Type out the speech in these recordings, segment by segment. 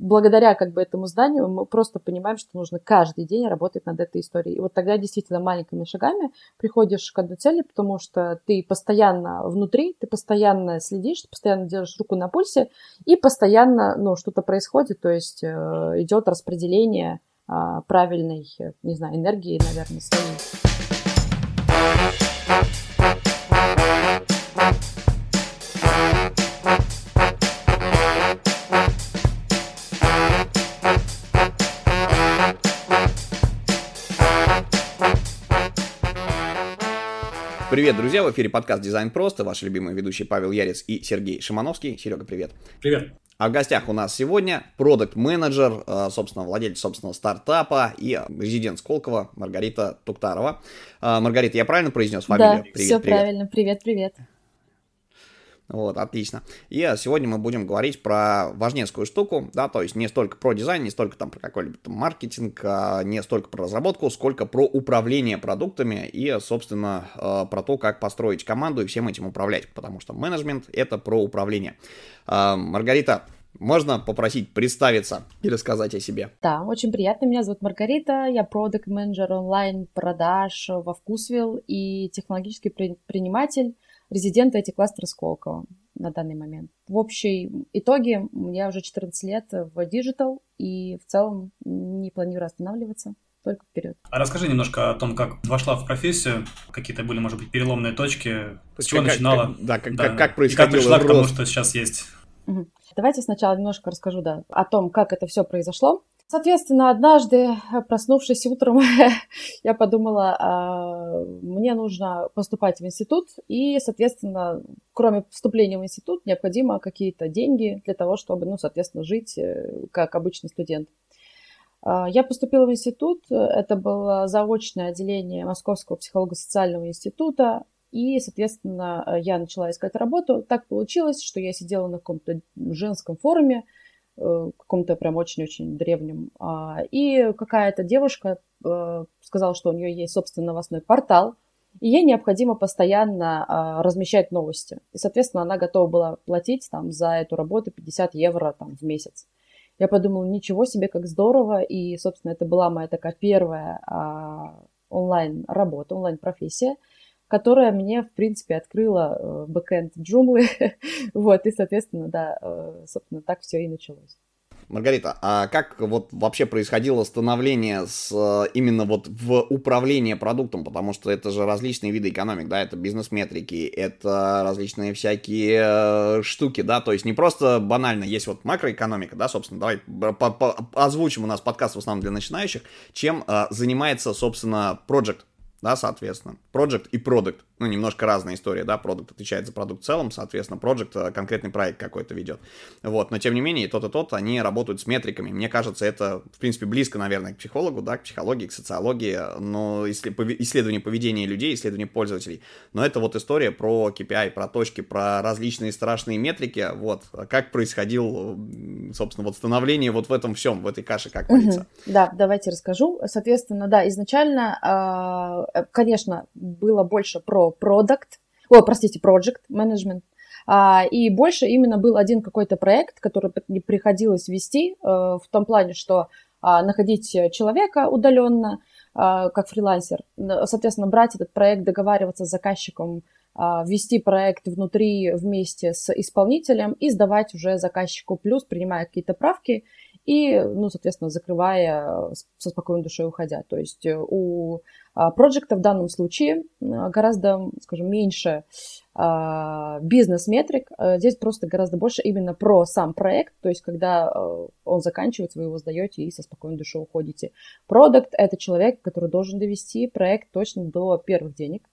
благодаря как бы этому зданию мы просто понимаем, что нужно каждый день работать над этой историей. И вот тогда действительно маленькими шагами приходишь к одной цели, потому что ты постоянно внутри, ты постоянно следишь, ты постоянно держишь руку на пульсе, и постоянно ну, что-то происходит, то есть э, идет распределение э, правильной, не знаю, энергии, наверное, своей. Привет, друзья, в эфире подкаст «Дизайн просто», ваши любимые ведущие Павел Ярец и Сергей Шимановский. Серега, привет. Привет. А в гостях у нас сегодня продукт менеджер э, собственно, владелец собственного стартапа и резидент Сколково Маргарита Туктарова. Э, Маргарита, я правильно произнес фамилию? Да, привет, все привет. правильно. Привет, привет. Вот, отлично. И сегодня мы будем говорить про важнецкую штуку, да, то есть не столько про дизайн, не столько там про какой-либо там маркетинг, а не столько про разработку, сколько про управление продуктами и, собственно, э, про то, как построить команду и всем этим управлять, потому что менеджмент — это про управление. Э, Маргарита, можно попросить представиться и рассказать о себе? Да, очень приятно. Меня зовут Маргарита, я продукт менеджер онлайн-продаж во Вкусвилл и технологический предприниматель резидент IT кластера Сколково на данный момент. В общей итоге я уже 14 лет в digital и в целом не планирую останавливаться только вперед. А расскажи немножко о том, как вошла в профессию, какие-то были, может быть, переломные точки, с чего как, начинала, как, да, как, да, как, как происходило как пришла к тому, что сейчас есть. Угу. Давайте сначала немножко расскажу да, о том, как это все произошло. Соответственно, однажды, проснувшись утром, я подумала, а, мне нужно поступать в институт, и, соответственно, кроме поступления в институт, необходимо какие-то деньги для того, чтобы, ну, соответственно, жить э, как обычный студент. А, я поступила в институт, это было заочное отделение Московского психолого-социального института, и, соответственно, я начала искать работу. Так получилось, что я сидела на каком-то женском форуме, Э, каком-то прям очень-очень древнем. А, и какая-то девушка э, сказала, что у нее есть собственный новостной портал, и ей необходимо постоянно а, размещать новости. И, соответственно, она готова была платить там, за эту работу 50 евро там, в месяц. Я подумала, ничего себе, как здорово. И, собственно, это была моя такая первая а, онлайн-работа, онлайн-профессия которая мне, в принципе, открыла э, бэкэнд джумлы. вот, и, соответственно, да, э, собственно, так все и началось. Маргарита, а как вот вообще происходило становление с э, именно вот в управление продуктом, потому что это же различные виды экономик, да, это бизнес-метрики, это различные всякие штуки, да, то есть не просто банально есть вот макроэкономика, да, собственно, давай озвучим у нас подкаст в основном для начинающих, чем занимается, собственно, project да, соответственно. Project и продукт ну, немножко разная история, да, продукт отвечает за продукт в целом, соответственно, проект э, конкретный проект какой-то ведет. Вот, но тем не менее, тот и тот, они работают с метриками. Мне кажется, это, в принципе, близко, наверное, к психологу, да, к психологии, к социологии, но исследование поведения людей, исследование пользователей. Но это вот история про KPI, про точки, про различные страшные метрики, вот, как происходил, собственно, вот становление вот в этом всем, в этой каше, как говорится. Угу. Да, давайте расскажу. Соответственно, да, изначально, а, э, конечно, было больше про продукт, о, простите, project management, а, и больше именно был один какой-то проект, который приходилось вести э, в том плане, что а, находить человека удаленно, а, как фрилансер, соответственно, брать этот проект, договариваться с заказчиком, вести проект внутри вместе с исполнителем и сдавать уже заказчику. Плюс, принимая какие-то правки и, ну, соответственно, закрывая со спокойной душой уходя. То есть э, у а, проекта в данном случае гораздо, скажем, меньше а, бизнес-метрик. Э, здесь просто гораздо больше именно про сам проект, то есть когда э, он заканчивается, вы его сдаете и со спокойной душой уходите. Продукт – это человек, который должен довести проект точно до первых денег,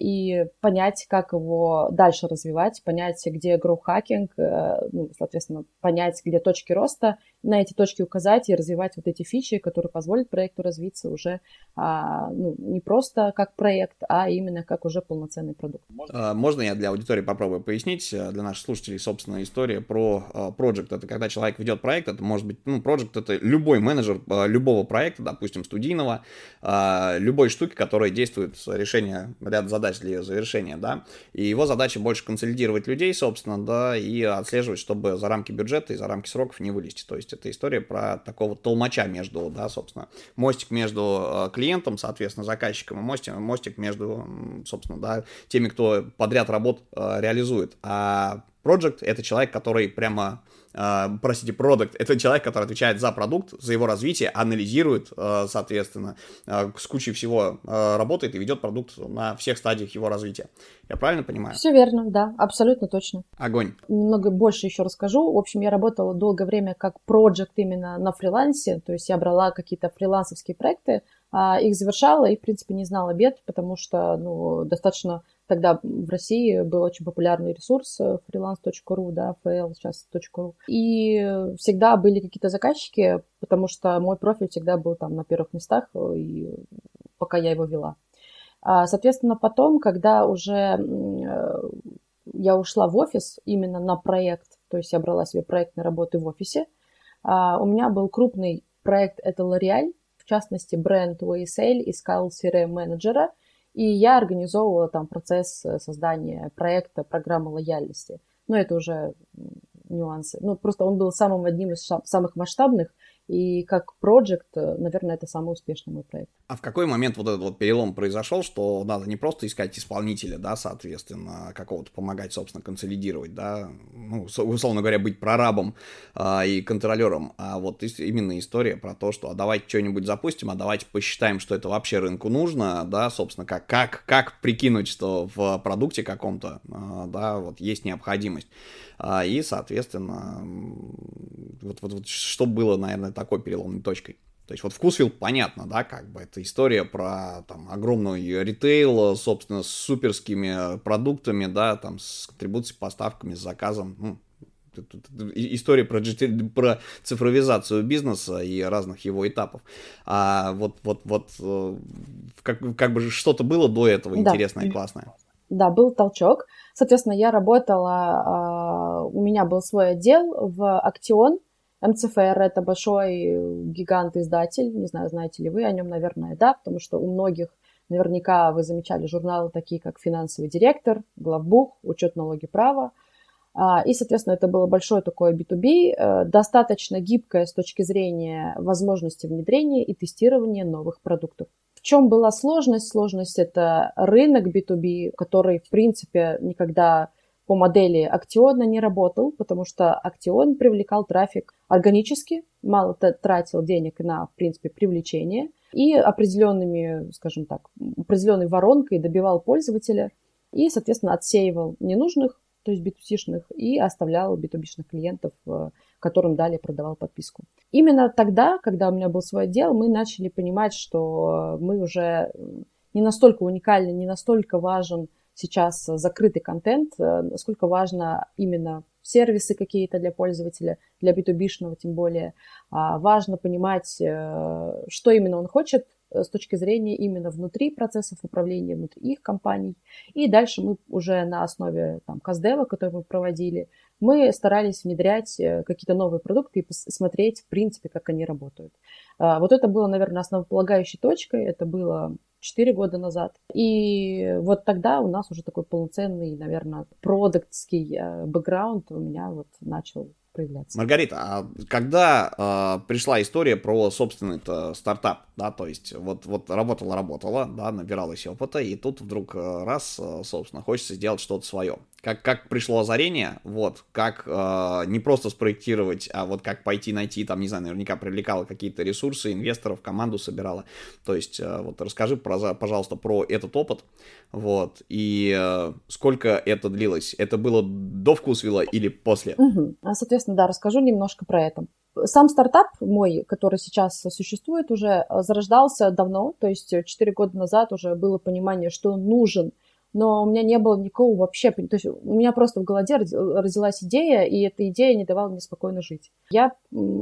и понять, как его дальше развивать, понять, где гроу-хакинг, э, ну, соответственно, понять, где точки роста, на эти точки указать и развивать вот эти фичи, которые позволят проекту развиться уже а, ну, не просто как проект, а именно как уже полноценный продукт. А, можно я для аудитории попробую пояснить, э, для наших слушателей, собственно, история про проект. Это когда человек ведет проект, это может быть, ну, проект это любой менеджер любого проекта, допустим, студийного, любой штуки, которая действует решение ряд задач для ее завершения, да, и его задача больше консолидировать людей, собственно, да, и отслеживать, чтобы за рамки бюджета и за рамки сроков не вылезти. То есть это история про такого толмача между, да, собственно, мостик между э, клиентом, соответственно, заказчиком, и мостик, мостик между, собственно, да, теми, кто подряд работ э, реализует. А Project — это человек, который прямо Uh, простите, продукт, это человек, который отвечает за продукт, за его развитие, анализирует, uh, соответственно, uh, с кучей всего работает и ведет продукт на всех стадиях его развития. Я правильно понимаю? Все верно, да, абсолютно точно. Огонь. Немного больше еще расскажу. В общем, я работала долгое время как проект именно на фрилансе, то есть я брала какие-то фрилансовские проекты, их завершала и, в принципе, не знала бед, потому что, ну, достаточно Тогда в России был очень популярный ресурс э, freelance.ru, да, fl сейчас .ru. И всегда были какие-то заказчики, потому что мой профиль всегда был там на первых местах, э, и пока я его вела. А, соответственно, потом, когда уже э, я ушла в офис именно на проект, то есть я брала себе проектные работы в офисе, а, у меня был крупный проект, это L'Oreal, в частности, бренд YSL искал CRM-менеджера – и я организовывала там процесс э, создания проекта программы лояльности. Но это уже нюансы. Ну, просто он был самым одним из самых масштабных, и как проект, наверное, это самый успешный мой проект. А в какой момент вот этот вот перелом произошел, что надо не просто искать исполнителя, да, соответственно, какого-то помогать, собственно, консолидировать, да, ну, условно говоря, быть прорабом а, и контролером, а вот именно история про то, что а давайте что-нибудь запустим, а давайте посчитаем, что это вообще рынку нужно, да, собственно, как, как, как прикинуть, что в продукте каком-то, а, да, вот есть необходимость. А, и, соответственно, вот, вот, вот что было, наверное, такой переломной точкой. То есть вот вкусвилл понятно, да, как бы это история про там огромный ритейл, собственно, с суперскими продуктами, да, там с контрибуцией, поставками, с заказом, ну, история про, про цифровизацию бизнеса и разных его этапов. А вот, вот, вот э, как, как бы что-то было до этого да. интересное и классное. Да, был толчок. Соответственно, я работала, а, у меня был свой отдел в Актион. МЦФР – это большой гигант-издатель. Не знаю, знаете ли вы о нем, наверное, да, потому что у многих наверняка вы замечали журналы такие, как «Финансовый директор», «Главбух», «Учет налоги права». А, и, соответственно, это было большое такое B2B, э, достаточно гибкое с точки зрения возможности внедрения и тестирования новых продуктов чем была сложность? Сложность это рынок B2B, который, в принципе, никогда по модели Актиона не работал, потому что Актион привлекал трафик органически, мало тратил денег на, в принципе, привлечение и определенными, скажем так, определенной воронкой добивал пользователя и, соответственно, отсеивал ненужных, то есть B2C-шных, и оставлял B2B-шных клиентов э, которым далее продавал подписку. Именно тогда, когда у меня был свой отдел, мы начали понимать, что мы уже не настолько уникальны, не настолько важен сейчас закрытый контент, э, насколько важно именно сервисы какие-то для пользователя, для B2B-шного тем более. А важно понимать, э, что именно он хочет э, с точки зрения именно внутри процессов управления, внутри их компаний. И дальше мы уже на основе там, Каздева, который мы проводили, мы старались внедрять э, какие-то новые продукты и смотреть, в принципе, как они работают. А, вот это было, наверное, основополагающей точкой. Это было 4 года назад. И вот тогда у нас уже такой полноценный, наверное, продуктский э, бэкграунд у меня вот начал проявляться. Маргарита, а когда э, пришла история про собственный стартап, да, то есть вот, вот работала-работала, да, набиралась опыта, и тут вдруг э, раз, э, собственно, хочется сделать что-то свое. Как, как пришло озарение, вот, как э, не просто спроектировать, а вот как пойти найти, там, не знаю, наверняка привлекала какие-то ресурсы, инвесторов, команду собирала. То есть, э, вот расскажи, про, пожалуйста, про этот опыт, вот, и э, сколько это длилось? Это было до вкусвилла или после? Угу. Соответственно, да, расскажу немножко про это. Сам стартап мой, который сейчас существует, уже зарождался давно, то есть 4 года назад уже было понимание, что нужен – но у меня не было никакого вообще... То есть у меня просто в голове родилась идея, и эта идея не давала мне спокойно жить. Я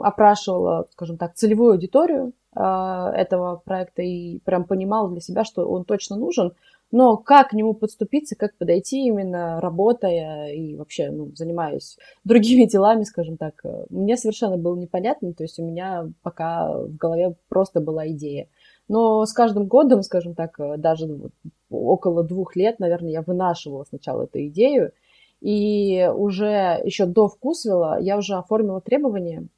опрашивала, скажем так, целевую аудиторию э, этого проекта и прям понимала для себя, что он точно нужен, но как к нему подступиться, как подойти именно работая и вообще ну, занимаясь другими делами, скажем так, э, мне совершенно было непонятно, то есть у меня пока в голове просто была идея. Но с каждым годом, скажем так, э, даже около двух лет, наверное, я вынашивала сначала эту идею, и уже еще до Вкусвилла я уже оформила требования,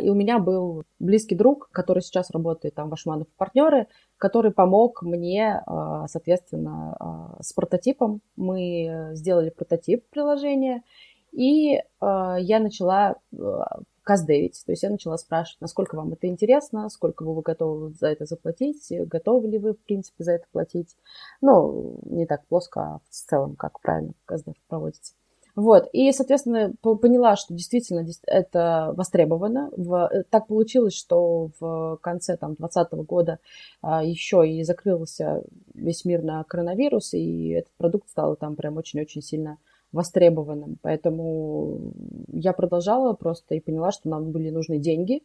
и у меня был близкий друг, который сейчас работает там в Ашманов партнеры, который помог мне, а, соответственно, а, с прототипом. Мы сделали прототип приложения, и я начала каздевить. То есть я начала спрашивать, насколько вам это интересно, сколько вы готовы за это заплатить, готовы ли вы, в принципе, за это платить. Ну, не так плоско, а в целом, как правильно каздев проводится. Вот, и, соответственно, поняла, что действительно это востребовано. В, так получилось, что в конце там, 2020 года а, еще и закрылся весь мир на коронавирус, и этот продукт стал там прям очень-очень сильно востребованным. Поэтому я продолжала просто и поняла, что нам были нужны деньги.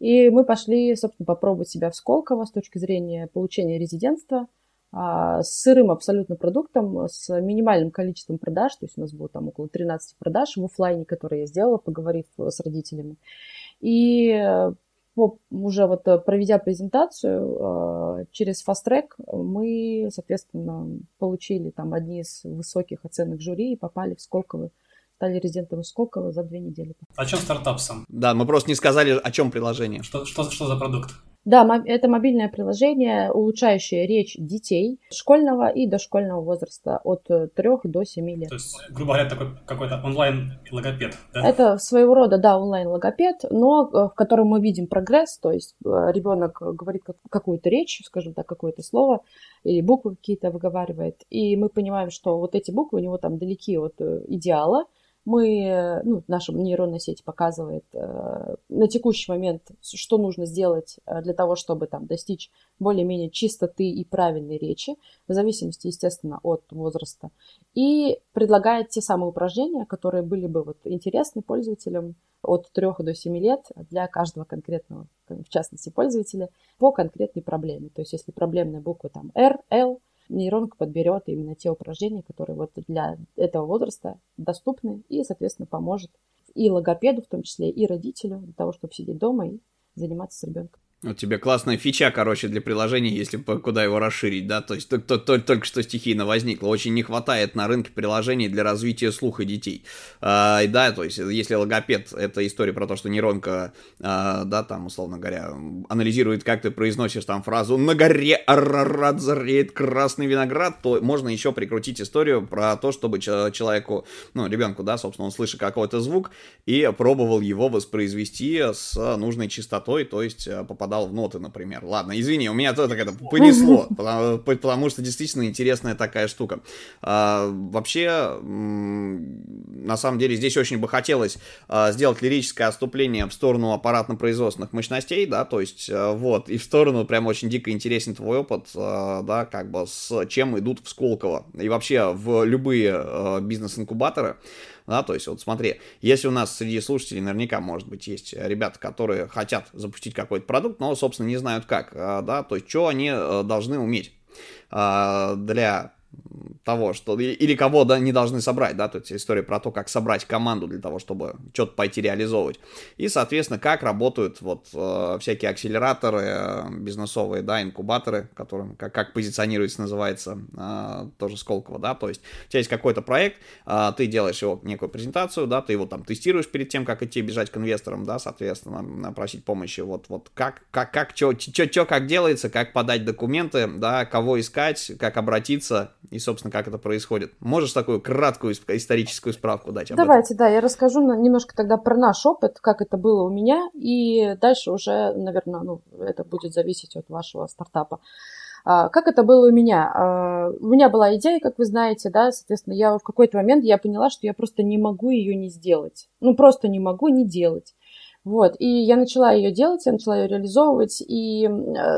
И мы пошли, собственно, попробовать себя в Сколково с точки зрения получения резидентства с сырым абсолютно продуктом, с минимальным количеством продаж. То есть у нас было там около 13 продаж в офлайне, которые я сделала, поговорив с родителями. И уже вот э, проведя презентацию э, через Fast Track, мы, соответственно, получили там одни из высоких оценок жюри и попали в Сколково, стали резидентами Сколково за две недели. О чем стартап сам? Да, мы просто не сказали, о чем приложение. Что, что, что за продукт? Да, это мобильное приложение, улучшающее речь детей школьного и дошкольного возраста от 3 до 7 лет. То есть, грубо говоря, такой какой-то онлайн-логопед, да? Это своего рода, да, онлайн-логопед, но э, в котором мы видим прогресс, то есть э, ребенок говорит какую-то речь, скажем так, какое-то слово, или буквы какие-то выговаривает, и мы понимаем, что вот эти буквы у него там далеки от э, идеала, мы, ну, наша нейронная сеть показывает э, на текущий момент, что нужно сделать э, для того, чтобы там достичь более-менее чистоты и правильной речи, в зависимости, естественно, от возраста, и предлагает те самые упражнения, которые были бы вот интересны пользователям от 3 до 7 лет для каждого конкретного, в частности, пользователя по конкретной проблеме. То есть, если проблемная буква там R, L, нейронка подберет именно те упражнения, которые вот для этого возраста доступны и, соответственно, поможет и логопеду в том числе, и родителю для того, чтобы сидеть дома и заниматься с ребенком. У тебя классная фича, короче, для приложения, если куда его расширить, да, то есть то, то, то, только что стихийно возникло. Очень не хватает на рынке приложений для развития слуха детей. А, и да, то есть если логопед, это история про то, что нейронка, а, да, там, условно говоря, анализирует, как ты произносишь там фразу «На горе арарат зареет красный виноград», то можно еще прикрутить историю про то, чтобы человеку, ну, ребенку, да, собственно, он слышит какой-то звук и пробовал его воспроизвести с нужной частотой, то есть попадать попадал в ноты, например. Ладно, извини, у меня это понесло, потому, потому что действительно интересная такая штука. А, вообще, на самом деле, здесь очень бы хотелось а, сделать лирическое отступление в сторону аппаратно-производственных мощностей, да, то есть, а, вот, и в сторону прям очень дико интересен твой опыт, а, да, как бы с чем идут в Сколково. И вообще в любые а, бизнес-инкубаторы, да, то есть вот смотри, если у нас среди слушателей наверняка, может быть, есть ребята, которые хотят запустить какой-то продукт, но, собственно, не знают как, а, да, то есть что они э, должны уметь. А, для того, что или кого да, не должны собрать, да, то есть история про то, как собрать команду для того, чтобы что-то пойти реализовывать. И, соответственно, как работают вот э, всякие акселераторы э, бизнесовые, да, инкубаторы, которым, как, как позиционируется, называется, э, тоже Сколково, да, то есть у тебя есть какой-то проект, э, ты делаешь его некую презентацию, да, ты его там тестируешь перед тем, как идти бежать к инвесторам, да, соответственно, просить помощи, вот, вот как, как, как, что, что, как делается, как подать документы, да, кого искать, как обратиться, и, собственно, как это происходит. Можешь такую краткую историческую справку дать? Давайте, этом? да, я расскажу немножко тогда про наш опыт, как это было у меня, и дальше уже, наверное, ну, это будет зависеть от вашего стартапа. А, как это было у меня? А, у меня была идея, как вы знаете, да, соответственно, я в какой-то момент я поняла, что я просто не могу ее не сделать. Ну, просто не могу не делать. Вот, и я начала ее делать, я начала ее реализовывать, и э,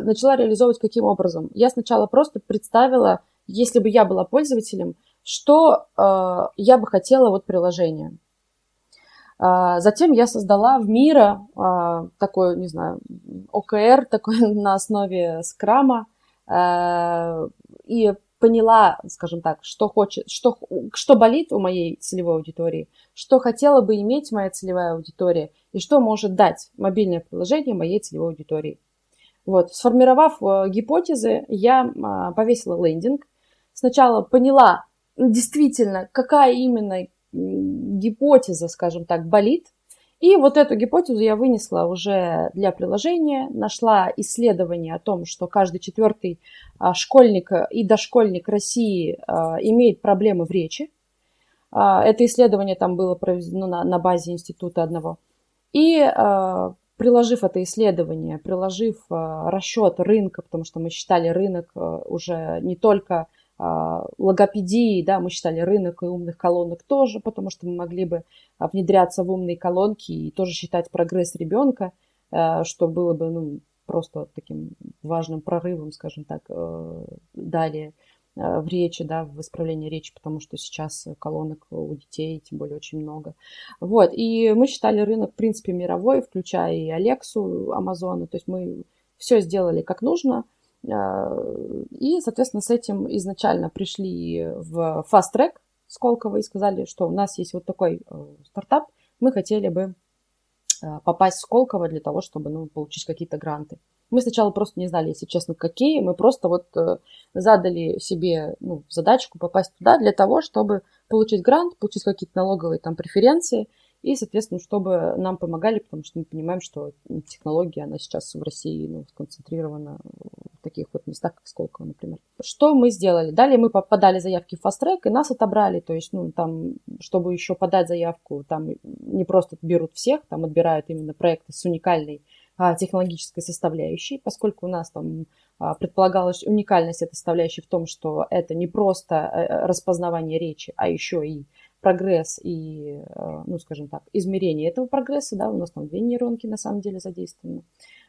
начала реализовывать каким образом? Я сначала просто представила, если бы я была пользователем, что э, я бы хотела вот приложение. Э, затем я создала в Мира э, такой, не знаю, ОКР такой на основе скрама э, и поняла, скажем так, что хочет, что, что болит у моей целевой аудитории, что хотела бы иметь моя целевая аудитория и что может дать мобильное приложение моей целевой аудитории. Вот, сформировав гипотезы, я повесила лендинг, сначала поняла действительно, какая именно гипотеза, скажем так, болит, и вот эту гипотезу я вынесла уже для приложения, нашла исследование о том, что каждый четвертый а, школьник и дошкольник России а, имеет проблемы в речи. А, это исследование там было проведено на, на базе института одного. И приложив это исследование, приложив расчет рынка, потому что мы считали рынок уже не только логопедии, да, мы считали рынок и умных колонок тоже, потому что мы могли бы а, внедряться в умные колонки и тоже считать прогресс ребенка, а, что было бы ну, просто таким важным прорывом, скажем так, э, далее в речи, да, в исправлении речи, потому что сейчас колонок у детей, тем более, очень много. Вот, и мы считали рынок, в принципе, мировой, включая и Алексу Амазона, то есть мы все сделали как нужно – а, и, соответственно, с этим изначально пришли в Fast Track Сколково и сказали, что у нас есть вот такой э, стартап, мы хотели бы э, попасть в Сколково для того, чтобы ну, получить какие-то гранты. Мы сначала просто не знали, если честно, какие. Мы просто вот э, задали себе ну, задачку попасть туда для того, чтобы получить грант, получить какие-то налоговые там преференции – и, соответственно, чтобы нам помогали, потому что мы понимаем, что технология, она сейчас в России ну, сконцентрирована в таких вот местах, как Сколково, например. Что мы сделали? Далее мы подали заявки в Fast Track, и нас отобрали, то есть, ну, там, чтобы еще подать заявку, там не просто берут всех, там отбирают именно проекты с уникальной а, технологической составляющей, поскольку у нас там а, предполагалась уникальность этой составляющей в том, что это не просто э, распознавание речи, а еще и прогресс и, э, ну, скажем так, измерение этого прогресса, да, у нас там две нейронки на самом деле задействованы.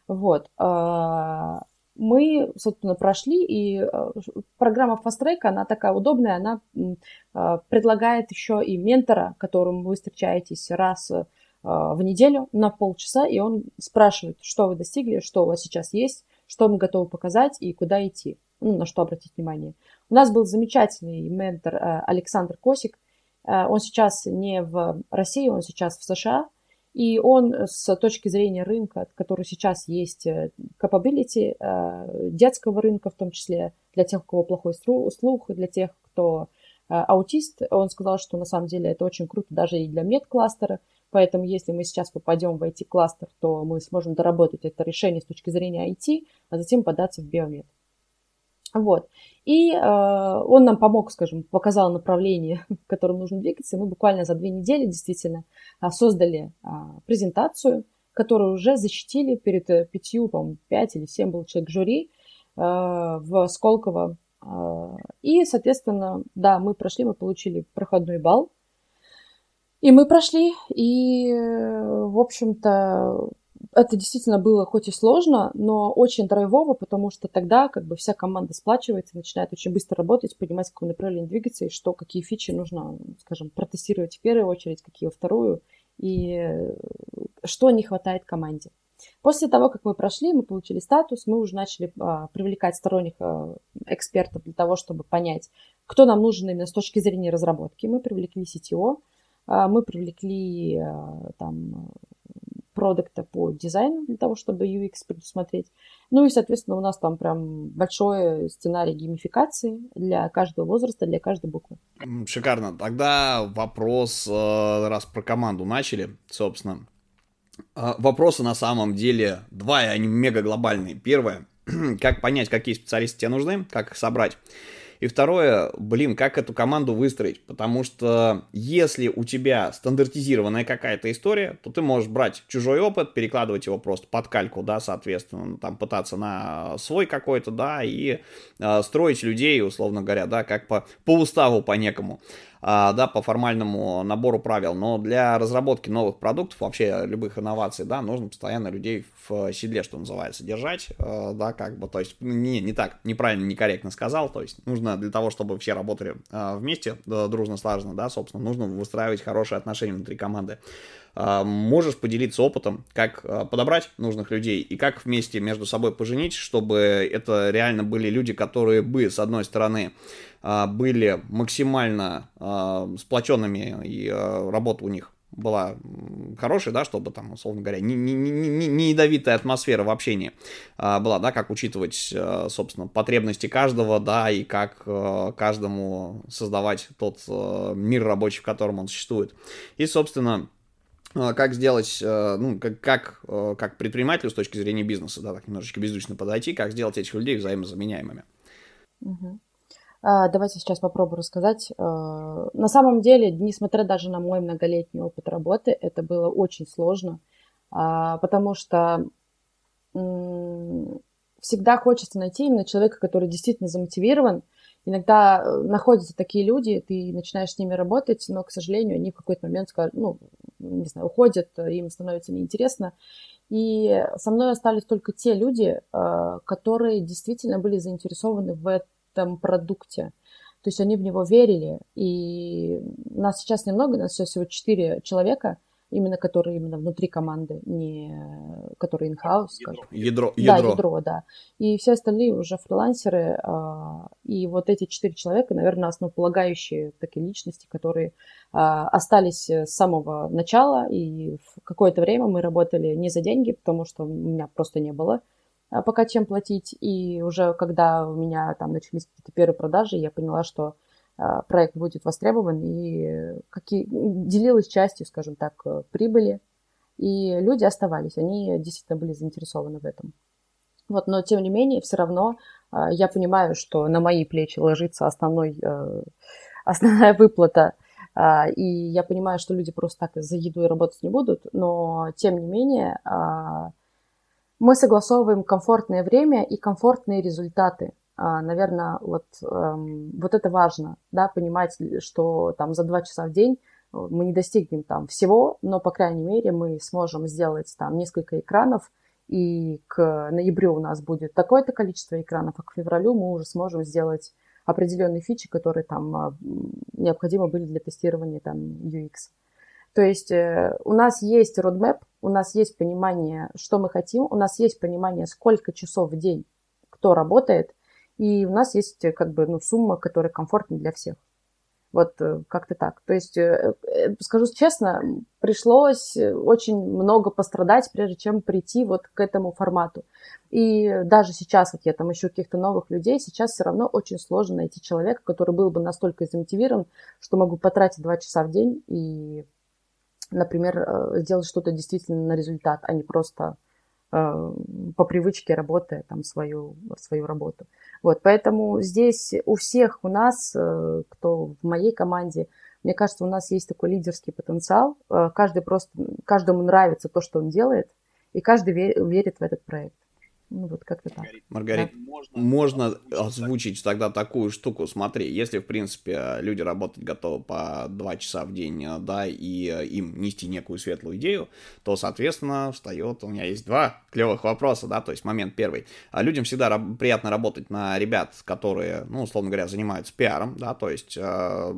Вот. А, мы, собственно, прошли, и э, программа Fast Track, она такая удобная, она э, предлагает еще и ментора, которому вы встречаетесь раз в неделю на полчаса, и он спрашивает, что вы достигли, что у вас сейчас есть, что мы готовы показать и куда идти, ну, на что обратить внимание. У нас был замечательный ментор Александр Косик, он сейчас не в России, он сейчас в США. И он с точки зрения рынка, который сейчас есть, э, capability э, детского рынка в том числе, для тех, у кого плохой слух, для тех, кто аутист, он сказал, что на самом деле это очень круто даже и для медкластера, поэтому если мы сейчас попадем в IT-кластер, то мы сможем доработать это решение с точки зрения IT, а затем податься в биомед. Вот. И э, он нам помог, скажем, показал направление, в котором нужно двигаться. Мы буквально за две недели действительно э, создали э, презентацию, которую уже защитили перед э, пятью, по-моему, пять или семь был человек жюри э, в Сколково. Э, и, соответственно, да, мы прошли, мы получили проходной балл. И мы прошли, и, в общем-то, это действительно было хоть и сложно, но очень драйвово, потому что тогда как бы вся команда сплачивается, начинает очень быстро работать, понимать, в каком направлении двигаться и что, какие фичи нужно, скажем, протестировать в первую очередь, какие во вторую, и э, что не хватает команде. После того, как мы прошли, мы получили статус, мы уже начали а, привлекать сторонних а, экспертов для того, чтобы понять, кто нам нужен именно с точки зрения разработки. Мы привлекли CTO, а, мы привлекли а, там продукта по дизайну для того, чтобы UX предусмотреть. Ну и, соответственно, у нас там прям большой сценарий геймификации для каждого возраста, для каждой буквы. Шикарно. Тогда вопрос, э, раз про команду начали, собственно. Э, вопросы на самом деле два, и они мега глобальные. Первое, как понять, какие специалисты тебе нужны, как их собрать. И второе, блин, как эту команду выстроить? Потому что если у тебя стандартизированная какая-то история, то ты можешь брать чужой опыт, перекладывать его просто под кальку, да, соответственно, там пытаться на свой какой-то, да, и э, строить людей, условно говоря, да, как по, по уставу по некому. А, да, по формальному набору правил, но для разработки новых продуктов, вообще любых инноваций, да, нужно постоянно людей в седле, что называется, держать, а, да, как бы, то есть, не, не так, неправильно, некорректно сказал, то есть, нужно для того, чтобы все работали а, вместе, дружно, слаженно, да, собственно, нужно выстраивать хорошие отношения внутри команды. Можешь поделиться опытом, как подобрать нужных людей и как вместе между собой поженить, чтобы это реально были люди, которые бы, с одной стороны, были максимально а, сплоченными, и а, работа у них была хорошей, да, чтобы там, условно говоря, не, не, не, не ядовитая атмосфера в общении а, была, да, как учитывать, а, собственно, потребности каждого, да, и как а, каждому создавать тот а, мир рабочий, в котором он существует. И, собственно, как сделать, ну, как, как, как предпринимателю с точки зрения бизнеса, да, так немножечко беззвучно подойти, как сделать этих людей взаимозаменяемыми. Угу. А, давайте сейчас попробую рассказать. А, на самом деле, несмотря даже на мой многолетний опыт работы, это было очень сложно, а, потому что всегда хочется найти именно человека, который действительно замотивирован. Иногда э, находятся такие люди, ты начинаешь с ними работать, но, к сожалению, они в какой-то момент скажут, ну, не знаю, уходят, им становится неинтересно. И со мной остались только те люди, которые действительно были заинтересованы в этом продукте. То есть они в него верили. И нас сейчас немного, нас сейчас всего четыре человека, именно которые именно внутри команды, не которые in-house, скажем. Ядро, ядро. Да, ядро, да. И все остальные уже фрилансеры. А, и вот эти четыре человека, наверное, основополагающие такие личности, которые а, остались с самого начала. И в какое-то время мы работали не за деньги, потому что у меня просто не было пока чем платить. И уже когда у меня там начались какие-то первые продажи, я поняла, что а, проект будет востребован и какие, делилась частью, скажем так, э, прибыли. И люди оставались, они действительно были заинтересованы в этом. Вот, но тем не менее, все равно а, я понимаю, что на мои плечи ложится основной, э, основная выплата и я понимаю, что люди просто так за едой работать не будут, но тем не менее мы согласовываем комфортное время и комфортные результаты. А, наверное, вот, эм, вот это важно, да, понимать, что там за два часа в день э, мы не достигнем там всего, но, по крайней мере, мы сможем сделать там несколько экранов, и к ноябрю у нас будет такое-то количество экранов, а к февралю мы уже сможем сделать определенные фичи, которые там а, необходимы были для тестирования там UX. То есть э, у нас есть roadmap, у нас есть понимание, что мы хотим, у нас есть понимание, сколько часов в день кто работает, и у нас есть э, как бы ну, сумма, которая комфортна для всех. Вот э, как-то так. То есть, скажу честно, пришлось очень много пострадать, прежде чем прийти вот к этому формату. И даже сейчас, вот я там ищу каких-то новых людей, сейчас все равно очень сложно найти человека, который был бы настолько замотивирован, что могу потратить два часа в день и например, э, сделать что-то действительно на результат, а не просто э, по привычке работая там свою, свою работу. Вот, поэтому здесь у всех у нас, э, кто в моей команде, мне кажется, у нас есть такой лидерский потенциал. Каждый просто, каждому нравится то, что он делает, и каждый верит в этот проект. Ну, вот как-то так. Маргарит, да. можно, озвучить тогда такую штуку. Смотри, если, в принципе, люди работать готовы по два часа в день, да, и им нести некую светлую идею, то, соответственно, встает, у меня есть два клевых вопроса, да, то есть момент первый. А людям всегда раб- приятно работать на ребят, которые, ну, условно говоря, занимаются пиаром, да, то есть э,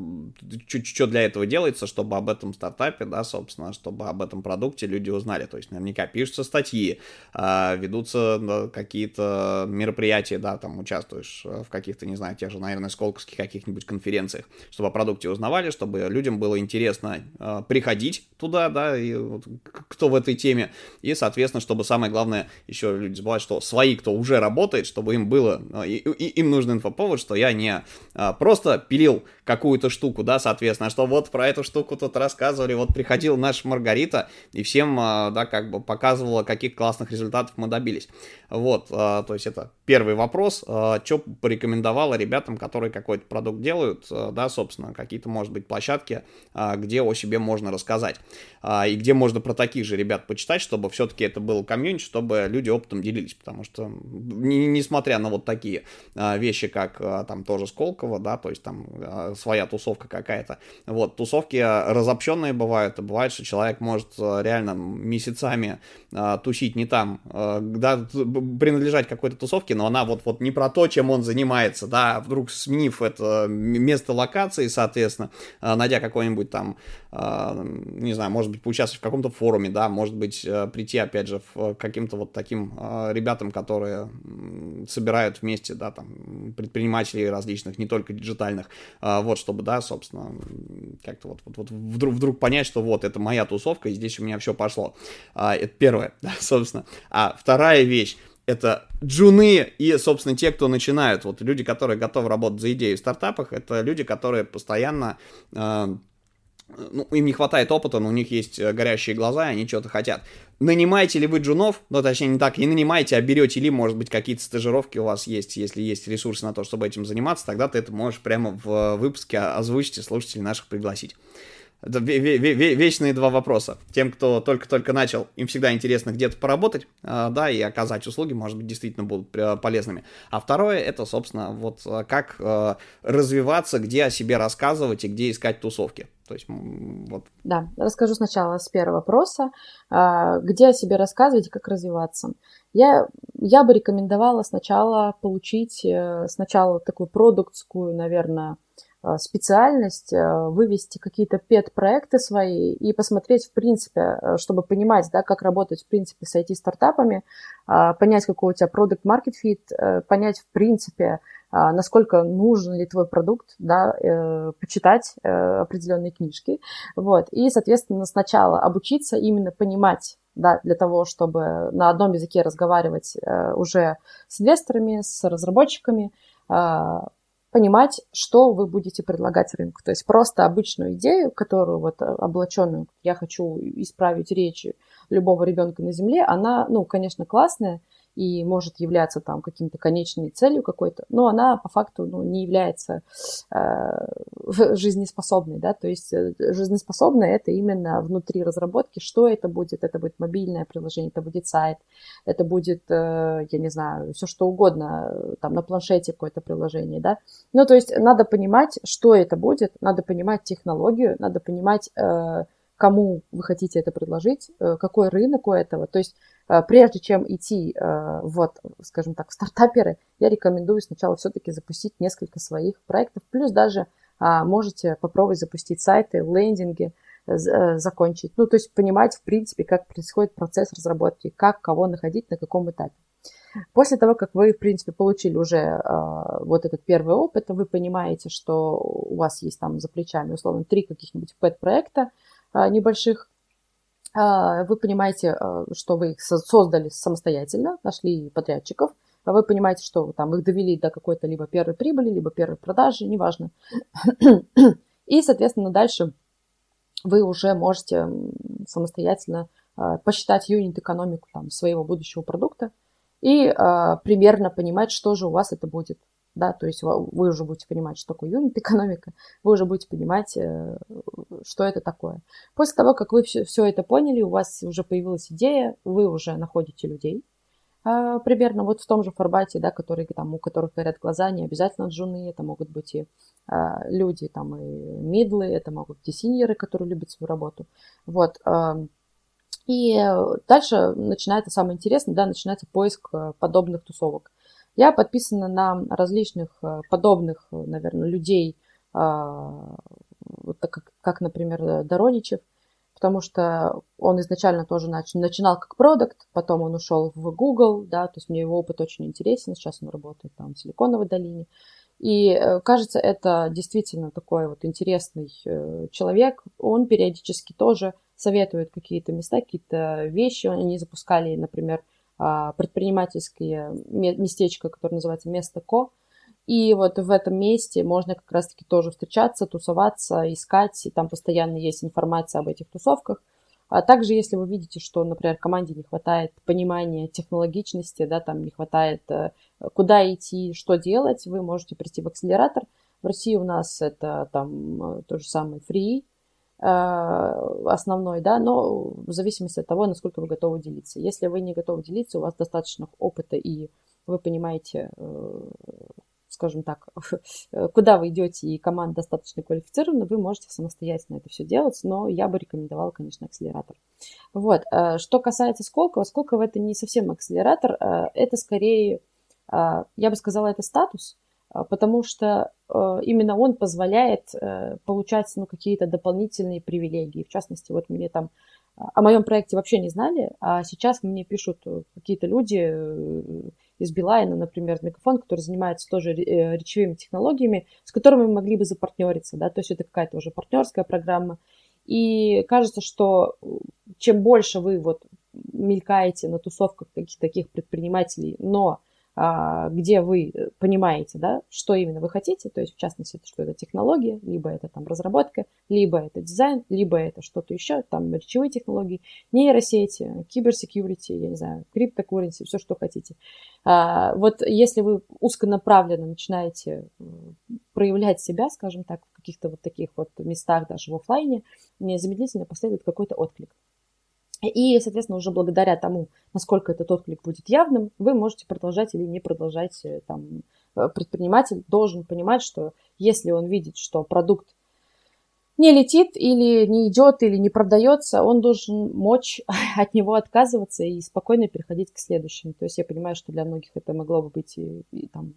что для этого делается, чтобы об этом стартапе, да, собственно, чтобы об этом продукте люди узнали, то есть наверняка пишутся статьи, э, ведутся какие-то мероприятия, да, там участвуешь э, в каких-то, не знаю, тех же, наверное, сколковских каких-нибудь конференциях, чтобы о продукте узнавали, чтобы людям было интересно э, приходить туда, да, и вот, кто в этой теме, и, соответственно, чтобы самое главное, еще люди забывают, что свои, кто уже работает, чтобы им было, э, и, и, им нужен инфоповод, что я не э, просто пилил какую-то штуку, да, соответственно, а что вот про эту штуку тут рассказывали, вот приходил наш Маргарита и всем, э, да, как бы показывала, каких классных результатов мы добились. Вот, а, то есть это первый вопрос. А, что порекомендовала ребятам, которые какой-то продукт делают, а, да, собственно, какие-то, может быть, площадки, где о себе можно рассказать. И где можно про таких же ребят почитать, чтобы все-таки это было комьюнити, чтобы люди опытом делились. Потому что, несмотря на вот такие вещи, как там тоже Сколково, да, то есть там своя тусовка какая-то, вот, тусовки разобщенные бывают, и бывает, что человек может реально месяцами тусить не там, да, принадлежать какой-то тусовке, но она вот-вот не про то, чем он занимается, да, вдруг сменив это место локации, соответственно, а, найдя какой-нибудь там, а, не знаю, может быть, поучаствовать в каком-то форуме, да, может быть, э, прийти, опять же, к каким-то вот таким а, ребятам, которые собирают вместе, да, там, предпринимателей различных, не только диджитальных, вот чтобы, да, собственно, как-то вот, вот, вот вдруг, вдруг понять, что вот, это моя тусовка, и здесь у меня все пошло. А, это первое, да, собственно. А вторая вещь, это джуны и, собственно, те, кто начинают. Вот люди, которые готовы работать за идею в стартапах, это люди, которые постоянно э, ну, им не хватает опыта, но у них есть э, горящие глаза, и они что-то хотят. Нанимаете ли вы джунов, ну, точнее, не так, не нанимаете, а берете ли, может быть, какие-то стажировки у вас есть, если есть ресурсы на то, чтобы этим заниматься, тогда ты это можешь прямо в выпуске озвучить и слушателей наших пригласить. Это вечные два вопроса. Тем, кто только-только начал, им всегда интересно где-то поработать, а, да, и оказать услуги, может быть, действительно будут полезными. А второе, это, собственно, вот как развиваться, где о себе рассказывать и где искать тусовки. То есть, вот. Да, расскажу сначала с первого вопроса. Где о себе рассказывать и как развиваться? Я, я бы рекомендовала сначала получить э, сначала такую продуктскую, наверное, специальность, э, вывести какие-то пет-проекты свои и посмотреть, в принципе, э, чтобы понимать, да, как работать, в принципе, с IT-стартапами, понять, какой у тебя продукт market fit, понять, в принципе, насколько нужен ли твой продукт, да, почитать определенные книжки, вот, и, соответственно, сначала обучиться именно понимать, да, для того, чтобы на одном языке разговаривать уже с инвесторами, с разработчиками, понимать, что вы будете предлагать рынку. То есть просто обычную идею, которую вот э, облаченную, я хочу исправить речь любого ребенка на Земле, она, ну, конечно, классная, и может являться там каким-то конечной целью какой-то, но она по факту ну, не является э, жизнеспособной, да, то есть э, жизнеспособная это именно внутри разработки, что это будет, это будет мобильное приложение, это будет сайт, это будет, э, я не знаю, все что угодно, там на планшете какое-то приложение, да, ну то есть надо понимать, что это будет, надо понимать технологию, надо понимать, э, кому вы хотите это предложить, э, какой рынок у этого, то есть Э, прежде чем идти э, вот, скажем так, в стартаперы, я рекомендую сначала все-таки запустить несколько своих проектов, плюс даже а, можете попробовать запустить сайты, лендинги, э, закончить. Ну, то есть понимать, в принципе, как происходит процесс разработки, как кого находить, на каком этапе. После того, как вы, в принципе, получили уже э, вот этот первый опыт, вы понимаете, что у вас есть там за плечами, условно, три каких-нибудь пэт-проекта э, небольших, вы понимаете, а, что вы их создали самостоятельно, нашли подрядчиков, а вы понимаете, что там их довели до какой-то либо первой прибыли, либо первой продажи, неважно. И, соответственно, дальше вы уже можете самостоятельно посчитать юнит-экономику своего будущего продукта и примерно понимать, что же у вас это будет да, то есть вы уже будете понимать, что такое юнит-экономика, вы уже будете понимать, э, что это такое. После того, как вы все, все это поняли, у вас уже появилась идея, вы уже находите людей, а, примерно вот в том же формате, да, который, там, у которых горят глаза, не обязательно джуны, это могут быть и а, люди, там, и мидлы, это могут быть и синьоры, которые любят свою работу, вот, а, и дальше начинается самое интересное, да, начинается поиск э, подобных тусовок. Я подписана на различных э, подобных, э, наверное, людей, а, как, как, например, Дороничев, потому что он изначально тоже нач, начинал как продукт, потом он ушел в Google, да, то есть мне его опыт очень интересен, сейчас он работает там в Силиконовой долине. И э, кажется, это действительно такой вот интересный человек. Он периодически тоже советует какие-то места, какие-то вещи. Они запускали, например, предпринимательское местечко, которое называется «Место Ко». И вот в этом месте можно как раз-таки тоже встречаться, тусоваться, искать, и там постоянно есть информация об этих тусовках. А также, если вы видите, что, например, команде не хватает понимания технологичности, да, там не хватает, э, куда идти, что делать, вы можете прийти в акселератор. В России у нас это там э, то же самое Free, основной, да, но в зависимости от того, насколько вы готовы делиться. Если вы не готовы делиться, у вас достаточно опыта и вы понимаете, э, скажем так, куда вы идете, и команда достаточно квалифицирована, вы можете самостоятельно это все делать, но я бы рекомендовала, конечно, акселератор. Вот. Э, что касается Сколково, Сколково это не совсем акселератор, это скорее, я бы сказала, это статус, потому что э, именно он позволяет э, получать ну, какие-то дополнительные привилегии. В частности, вот мне там о моем проекте вообще не знали, а сейчас мне пишут какие-то люди из Билайна, например, Мегафон, который занимается тоже речевыми технологиями, с которыми мы могли бы запартнериться, да, то есть это какая-то уже партнерская программа. И кажется, что чем больше вы вот мелькаете на тусовках каких-то таких предпринимателей, но а, где вы э, понимаете, да, что именно вы хотите, то есть в частности, что это технология, либо это там разработка, либо это дизайн, либо это что-то еще, там речевые технологии, нейросети, киберсекьюрити, я не знаю, криптокуренси, все, что хотите. А, вот если вы узконаправленно начинаете проявлять себя, скажем так, в каких-то вот таких вот местах, даже в офлайне, незамедлительно последует какой-то отклик. И, соответственно, уже благодаря тому, насколько этот отклик будет явным, вы можете продолжать или не продолжать. Э, там, э, предприниматель должен понимать, что если он видит, что продукт не летит или не идет или не продается, он должен мочь от него отказываться и спокойно переходить к следующему. То есть я понимаю, что для многих это могло бы быть и, и, там,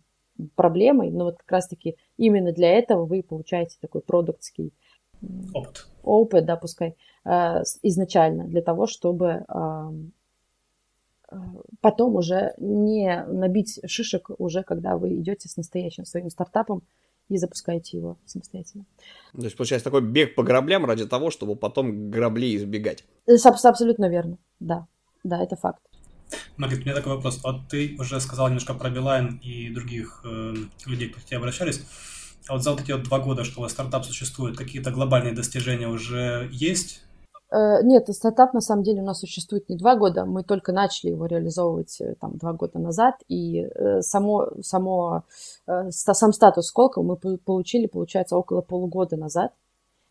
проблемой, но вот как раз-таки именно для этого вы получаете такой продуктский опыт. Опыт, да, пускай Э, изначально для того, чтобы э, потом уже не набить шишек уже, когда вы идете с настоящим своим стартапом и запускаете его самостоятельно. То есть, получается, такой бег по граблям ради того, чтобы потом грабли избегать. Э, абсолютно верно, да. Да, это факт. Маргит, у меня такой вопрос. Вот ты уже сказал немножко про Билайн и других э, людей, кто к тебе обращались. А вот за вот эти вот два года, что у вас стартап существует, какие-то глобальные достижения уже есть? Э, нет, стартап на самом деле у нас существует не два года, мы только начали его реализовывать э, там два года назад, и э, само, само, сам статус Сколково мы получили, получается, около полугода назад.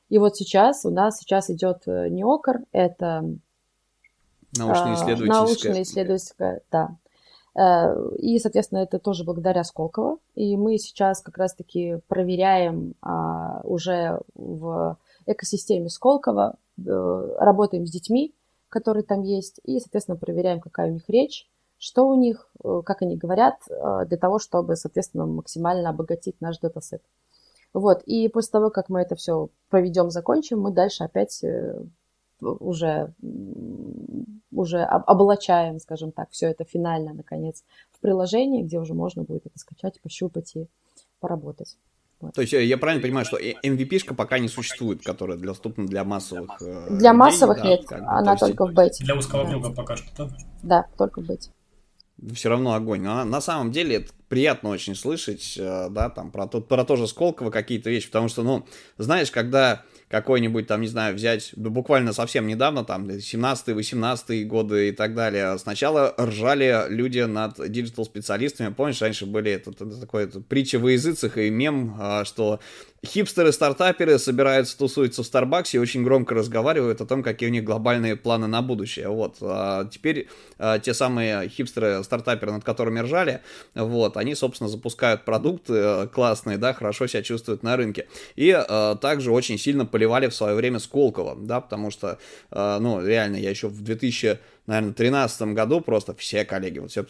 И вот сейчас у нас сейчас идет не ОКР, это научно-исследовательская. Научно-исследовательская, да. И, соответственно, это тоже благодаря Сколково. И мы сейчас как раз-таки проверяем а, уже в экосистеме Сколково Э, работаем с детьми, которые там есть, и, соответственно, проверяем, какая у них речь, что у них, э, как они говорят, э, для того, чтобы, соответственно, максимально обогатить наш датасет. Вот, и после того, как мы это все проведем, закончим, мы дальше опять уже, уже облачаем, скажем так, все это финально, наконец, в приложение, где уже можно будет это скачать, пощупать и поработать. То есть я правильно понимаю, что MVP-шка пока не существует, которая доступна для массовых э, Для людей, массовых да, нет, как бы, она только есть... в бете. Для узкого да. круга пока что, да? Да, только в бете. Все равно огонь. Но на самом деле это приятно очень слышать, э, да, там про то, про то же Сколково какие-то вещи, потому что, ну, знаешь, когда какой-нибудь там, не знаю, взять, буквально совсем недавно, там, 17-18 годы и так далее, сначала ржали люди над digital-специалистами, помнишь, раньше были это, это, это такое это, притча во языцах и мем, а, что хипстеры-стартаперы собираются, тусуются в Старбаксе и очень громко разговаривают о том, какие у них глобальные планы на будущее. Вот. А теперь а, те самые хипстеры-стартаперы, над которыми ржали, вот, они, собственно, запускают продукты э, классные, да, хорошо себя чувствуют на рынке. И а, также очень сильно поливали в свое время Сколково, да, потому что, а, ну, реально, я еще в 2000 наверное, в 2013 году просто все коллеги, вот все,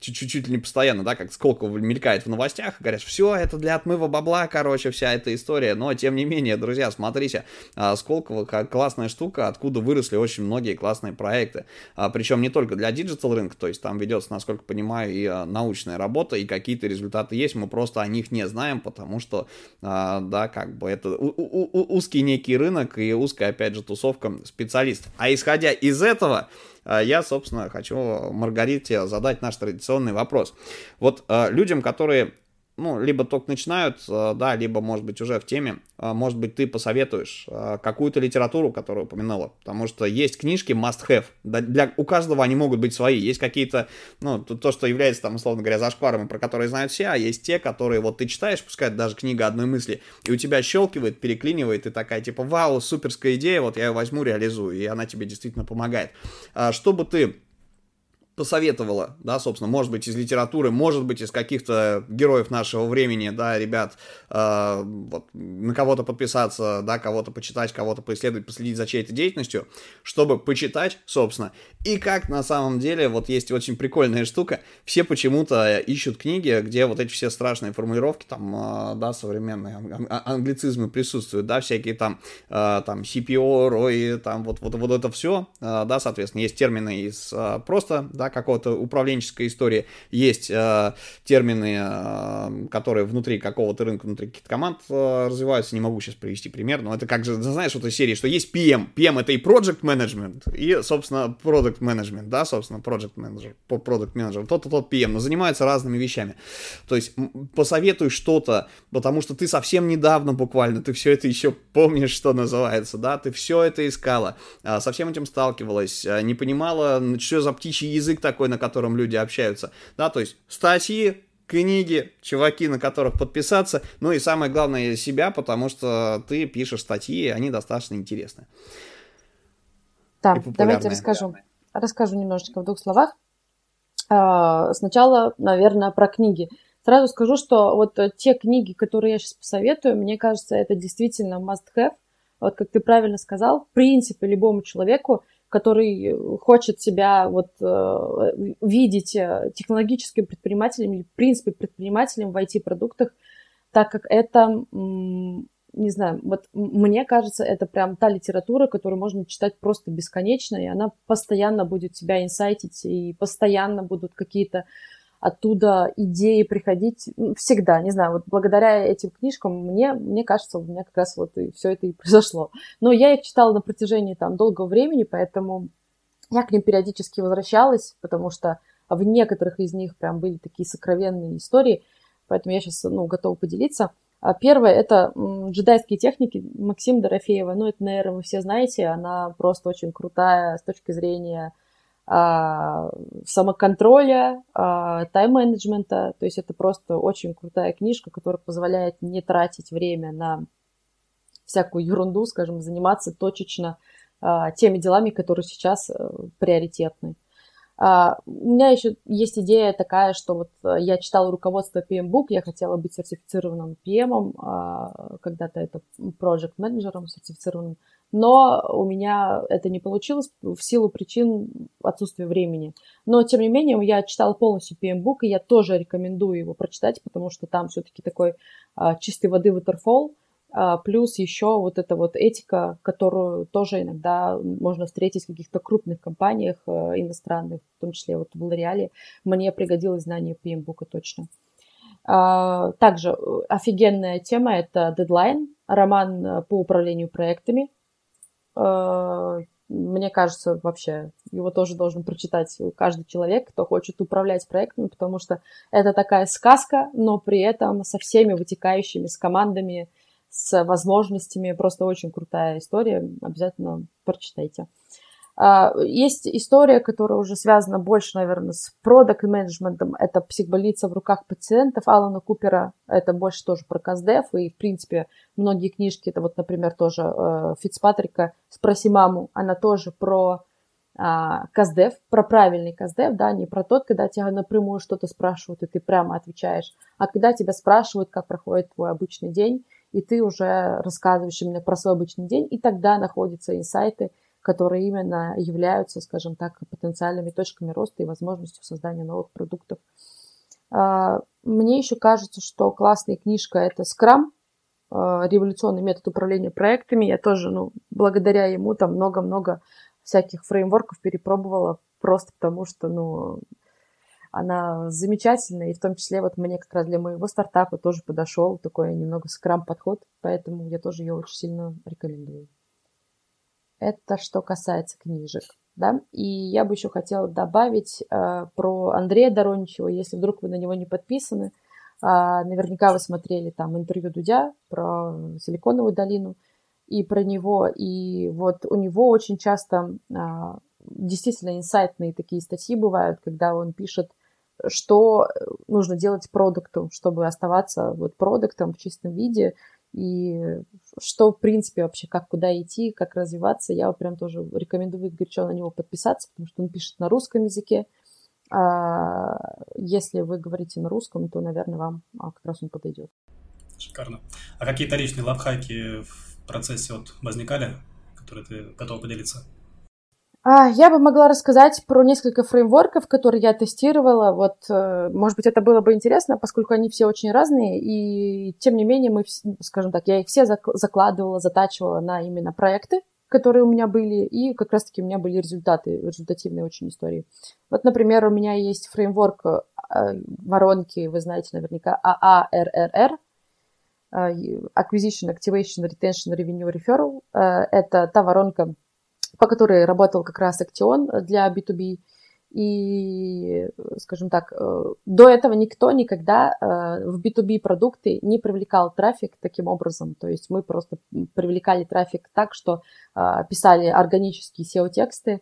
чуть-чуть не постоянно, да, как сколько мелькает в новостях, говорят, все, это для отмыва бабла, короче, вся эта история, но, тем не менее, друзья, смотрите, а, Сколково классная штука, откуда выросли очень многие классные проекты, а, причем не только для digital рынка, то есть там ведется, насколько понимаю, и а, научная работа, и какие-то результаты есть, мы просто о них не знаем, потому что, да, как бы это узкий некий рынок и узкая, опять же, тусовка специалистов. А исходя из этого, я, собственно, хочу Маргарите задать наш традиционный вопрос. Вот а, людям, которые ну, либо только начинают, э, да, либо, может быть, уже в теме, э, может быть, ты посоветуешь э, какую-то литературу, которую упоминала, потому что есть книжки must-have, для, у каждого они могут быть свои, есть какие-то, ну, то, что является, там, условно говоря, зашкварами, про которые знают все, а есть те, которые вот ты читаешь, пускай даже книга одной мысли, и у тебя щелкивает, переклинивает, и такая, типа, вау, суперская идея, вот я ее возьму, реализую, и она тебе действительно помогает. А что бы ты посоветовала, да, собственно, может быть, из литературы, может быть, из каких-то героев нашего времени, да, ребят, э, вот, на кого-то подписаться, да, кого-то почитать, кого-то поисследовать, последить за чьей-то деятельностью, чтобы почитать, собственно, и как на самом деле, вот есть очень прикольная штука, все почему-то ищут книги, где вот эти все страшные формулировки, там, э, да, современные англицизмы присутствуют, да, всякие там, э, там, CPO, ROI, там, вот, вот, вот это все, э, да, соответственно, есть термины из э, просто, да, какого-то управленческой истории, есть э, термины, э, которые внутри какого-то рынка, внутри каких-то команд э, развиваются, не могу сейчас привести пример, но это как же, знаешь, вот этой серии, что есть PM, PM это и Project Management, и, собственно, Product Management, да, собственно, Project Manager, Product Manager, тот-то тот PM, но занимаются разными вещами. То есть посоветуй что-то, потому что ты совсем недавно буквально, ты все это еще помнишь, что называется, да, ты все это искала, а, со всем этим сталкивалась, а, не понимала, что за птичий язык такой, на котором люди общаются, да, то есть статьи, книги, чуваки, на которых подписаться, ну и самое главное себя, потому что ты пишешь статьи, и они достаточно интересны. Да, давайте расскажу. Расскажу немножечко в двух словах. А, сначала, наверное, про книги. Сразу скажу, что вот те книги, которые я сейчас посоветую, мне кажется, это действительно must-have. Вот как ты правильно сказал, в принципе, любому человеку, который хочет себя вот э, видеть э, технологическим предпринимателем или, в принципе, предпринимателем в IT-продуктах, так как это не знаю, вот мне кажется, это прям та литература, которую можно читать просто бесконечно, и она постоянно будет тебя инсайтить, и постоянно будут какие-то оттуда идеи приходить всегда, не знаю, вот благодаря этим книжкам мне, мне кажется, у меня как раз вот и все это и произошло. Но я их читала на протяжении там долгого времени, поэтому я к ним периодически возвращалась, потому что в некоторых из них прям были такие сокровенные истории, поэтому я сейчас, ну, готова поделиться. А первое – это джедайские техники Максим Дорофеева. Ну, это, наверное, вы все знаете. Она просто очень крутая с точки зрения самоконтроля, а, тайм-менеджмента. То есть это просто очень крутая книжка, которая позволяет не тратить время на всякую ерунду, скажем, заниматься точечно а, теми делами, которые сейчас а, приоритетны. Uh, у меня еще есть идея такая, что вот uh, я читала руководство PM Book, я хотела быть сертифицированным PM, uh, когда-то это project менеджером сертифицированным, но у меня это не получилось в силу причин отсутствия времени. Но, тем не менее, я читала полностью PM Book, и я тоже рекомендую его прочитать, потому что там все-таки такой чистой воды waterfall, а, плюс еще вот эта вот этика, которую тоже иногда можно встретить в каких-то крупных компаниях э, иностранных, в том числе вот в Лореале, мне пригодилось знание PM-бука точно. А, также э, офигенная тема – это дедлайн, роман э, по управлению проектами. А, мне кажется, вообще его тоже должен прочитать каждый человек, кто хочет управлять проектами, потому что это такая сказка, но при этом со всеми вытекающими, с командами, с возможностями. Просто очень крутая история. Обязательно прочитайте. А, есть история, которая уже связана больше, наверное, с продакт менеджментом. Это психбольница в руках пациентов Алана Купера. Это больше тоже про Каздев. И, в принципе, многие книжки, это вот, например, тоже э, Фицпатрика «Спроси маму». Она тоже про а, Каздев, про правильный Каздев, да, не про тот, когда тебя напрямую что-то спрашивают, и ты прямо отвечаешь, а когда тебя спрашивают, как проходит твой обычный день, и ты уже рассказываешь именно про свой обычный день, и тогда находятся инсайты, которые именно являются, скажем так, потенциальными точками роста и возможностью создания новых продуктов. А, мне еще кажется, что классная книжка – это Scrum, а, революционный метод управления проектами. Я тоже, ну, благодаря ему там много-много всяких фреймворков перепробовала, просто потому что, ну, она замечательная, и в том числе вот мне как раз для моего стартапа тоже подошел такой немного скрам-подход, поэтому я тоже ее очень сильно рекомендую. Это что касается книжек. Да? И я бы еще хотела добавить э, про Андрея Дороничева, если вдруг вы на него не подписаны. Э, наверняка вы смотрели там интервью Дудя про Силиконовую долину и про него. И вот у него очень часто э, действительно инсайтные такие статьи бывают, когда он пишет что нужно делать продукту, чтобы оставаться вот продуктом в чистом виде, и что, в принципе, вообще, как куда идти, как развиваться. Я прям тоже рекомендую горячо на него подписаться, потому что он пишет на русском языке, А, если вы говорите на русском, то, наверное, вам а, как раз он подойдет. Шикарно. А какие-то личные лайфхаки в процессе вот возникали, которые ты готов поделиться? А, я бы могла рассказать про несколько фреймворков, которые я тестировала. Вот, э, может быть, это было бы интересно, поскольку они все очень разные, и тем не менее мы, скажем так, я их все закладывала, затачивала на именно проекты, которые у меня были, и как раз-таки у меня были результаты, результативные очень истории. Вот, например, у меня есть фреймворк э, воронки, вы знаете наверняка, AARRR, э, Acquisition, Activation, Retention, Revenue, Referral. Это та воронка, по которой работал как раз Актион для B2B. И, скажем так, э, до этого никто никогда э, в B2B продукты не привлекал трафик таким образом. То есть мы просто привлекали трафик так, что э, писали органические SEO-тексты,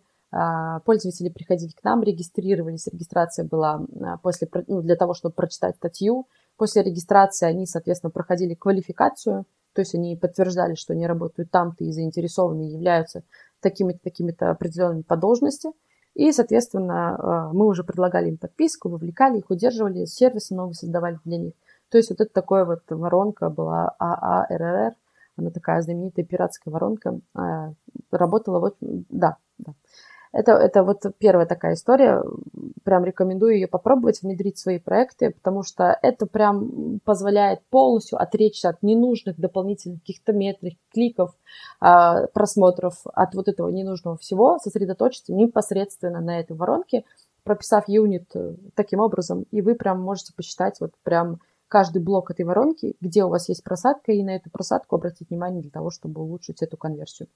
пользователи приходили к нам, регистрировались, регистрация была после, ну, для того, чтобы прочитать статью. После регистрации они, соответственно, проходили квалификацию, то есть они подтверждали, что они работают там-то и заинтересованы, являются такими-то, такими-то определенными по должности. И, соответственно, э, мы уже предлагали им подписку, вовлекали их, удерживали, сервисы новые создавали для них. То есть вот это такая вот воронка была ААРР, она такая знаменитая пиратская воронка, э, работала вот, да, да. Это, это вот первая такая история. Прям рекомендую ее попробовать, внедрить в свои проекты, потому что это прям позволяет полностью отречься от ненужных дополнительных каких-то метрик, кликов, а, просмотров, от вот этого ненужного всего, сосредоточиться непосредственно на этой воронке, прописав юнит э, таким образом, и вы прям можете посчитать вот прям каждый блок этой воронки, где у вас есть просадка, и на эту просадку обратить внимание для того, чтобы улучшить эту конверсию.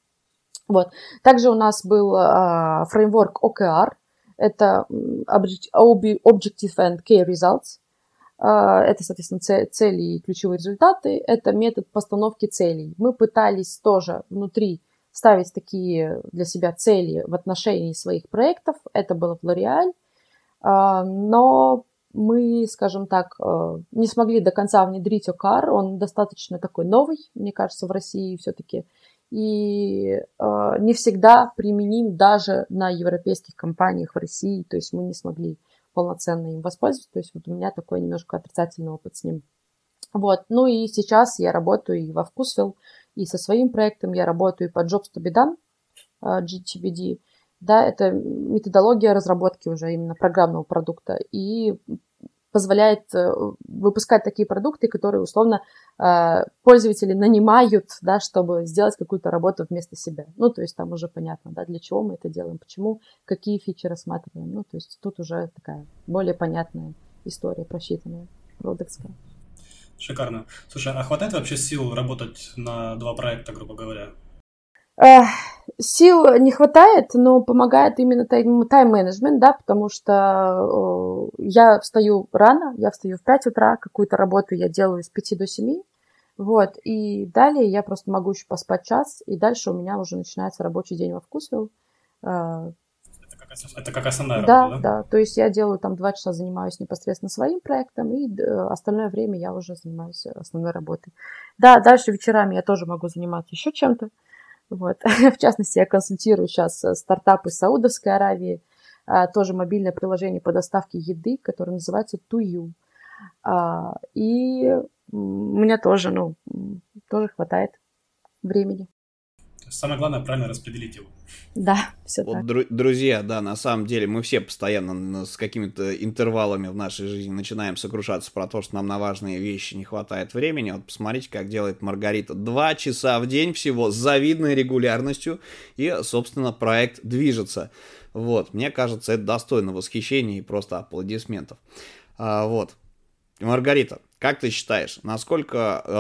Вот. Также у нас был а, фреймворк OKR, это Objective and Key Results. А, это, соответственно, цели и ключевые результаты. Это метод постановки целей. Мы пытались тоже внутри ставить такие для себя цели в отношении своих проектов. Это было в L'Oreal. А, но мы, скажем так, а, не смогли до конца внедрить OKR. Он достаточно такой новый, мне кажется, в России все-таки и э, не всегда применим даже на европейских компаниях в России, то есть мы не смогли полноценно им воспользоваться, то есть вот у меня такой немножко отрицательный опыт с ним. Вот, ну и сейчас я работаю и во Вкусвилл, и со своим проектом. Я работаю по Jobs to be done, э, GTBD, да, это методология разработки уже именно программного продукта, и позволяет э, выпускать такие продукты, которые условно э, пользователи нанимают, да, чтобы сделать какую-то работу вместо себя. Ну, то есть там уже понятно, да, для чего мы это делаем, почему, какие фичи рассматриваем. Ну, то есть тут уже такая более понятная история, просчитанная, продуктская. Шикарно. Слушай, а хватает вообще сил работать на два проекта, грубо говоря? Сил не хватает, но помогает именно тайм-менеджмент, да, потому что я встаю рано, я встаю в 5 утра, какую-то работу я делаю с 5 до 7, вот, и далее я просто могу еще поспать час, и дальше у меня уже начинается рабочий день во Вкусвилл. Это как, это как основная да, работа, да? Да, то есть я делаю там два часа, занимаюсь непосредственно своим проектом, и остальное время я уже занимаюсь основной работой. Да, дальше вечерами я тоже могу заниматься еще чем-то, вот. В частности, я консультирую сейчас э, стартапы Саудовской Аравии, а, тоже мобильное приложение по доставке еды, которое называется Тую. А, и у меня тоже, ну, тоже хватает времени. Самое главное правильно распределить его. Да, все вот, так. Дру- друзья, да, на самом деле мы все постоянно с какими-то интервалами в нашей жизни начинаем сокрушаться про то, что нам на важные вещи не хватает времени. Вот посмотрите, как делает Маргарита. Два часа в день всего с завидной регулярностью, и, собственно, проект движется. Вот, мне кажется, это достойно восхищения и просто аплодисментов. А, вот. Маргарита, как ты считаешь, насколько э,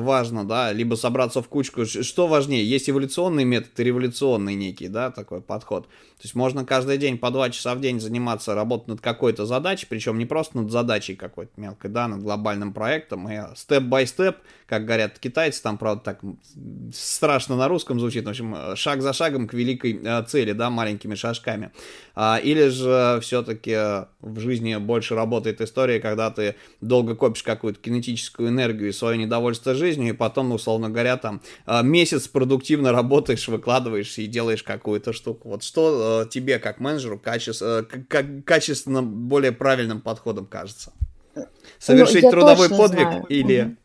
важно, да, либо собраться в кучку, что важнее, есть эволюционный метод и революционный некий, да, такой подход. То есть можно каждый день по два часа в день заниматься, работать над какой-то задачей, причем не просто над задачей какой-то мелкой, да, над глобальным проектом, и степ-бай-степ, как говорят китайцы, там, правда, так страшно на русском звучит, в общем, шаг за шагом к великой э, цели, да, маленькими шажками. А, или же все-таки в жизни больше работает история, когда ты долго копишь как какую-то кинетическую энергию и свое недовольство жизнью, и потом, условно говоря, там э, месяц продуктивно работаешь, выкладываешься и делаешь какую-то штуку. Вот что э, тебе, как менеджеру, качество, как, качественно более правильным подходом кажется? Совершить ну, трудовой подвиг знаю. или...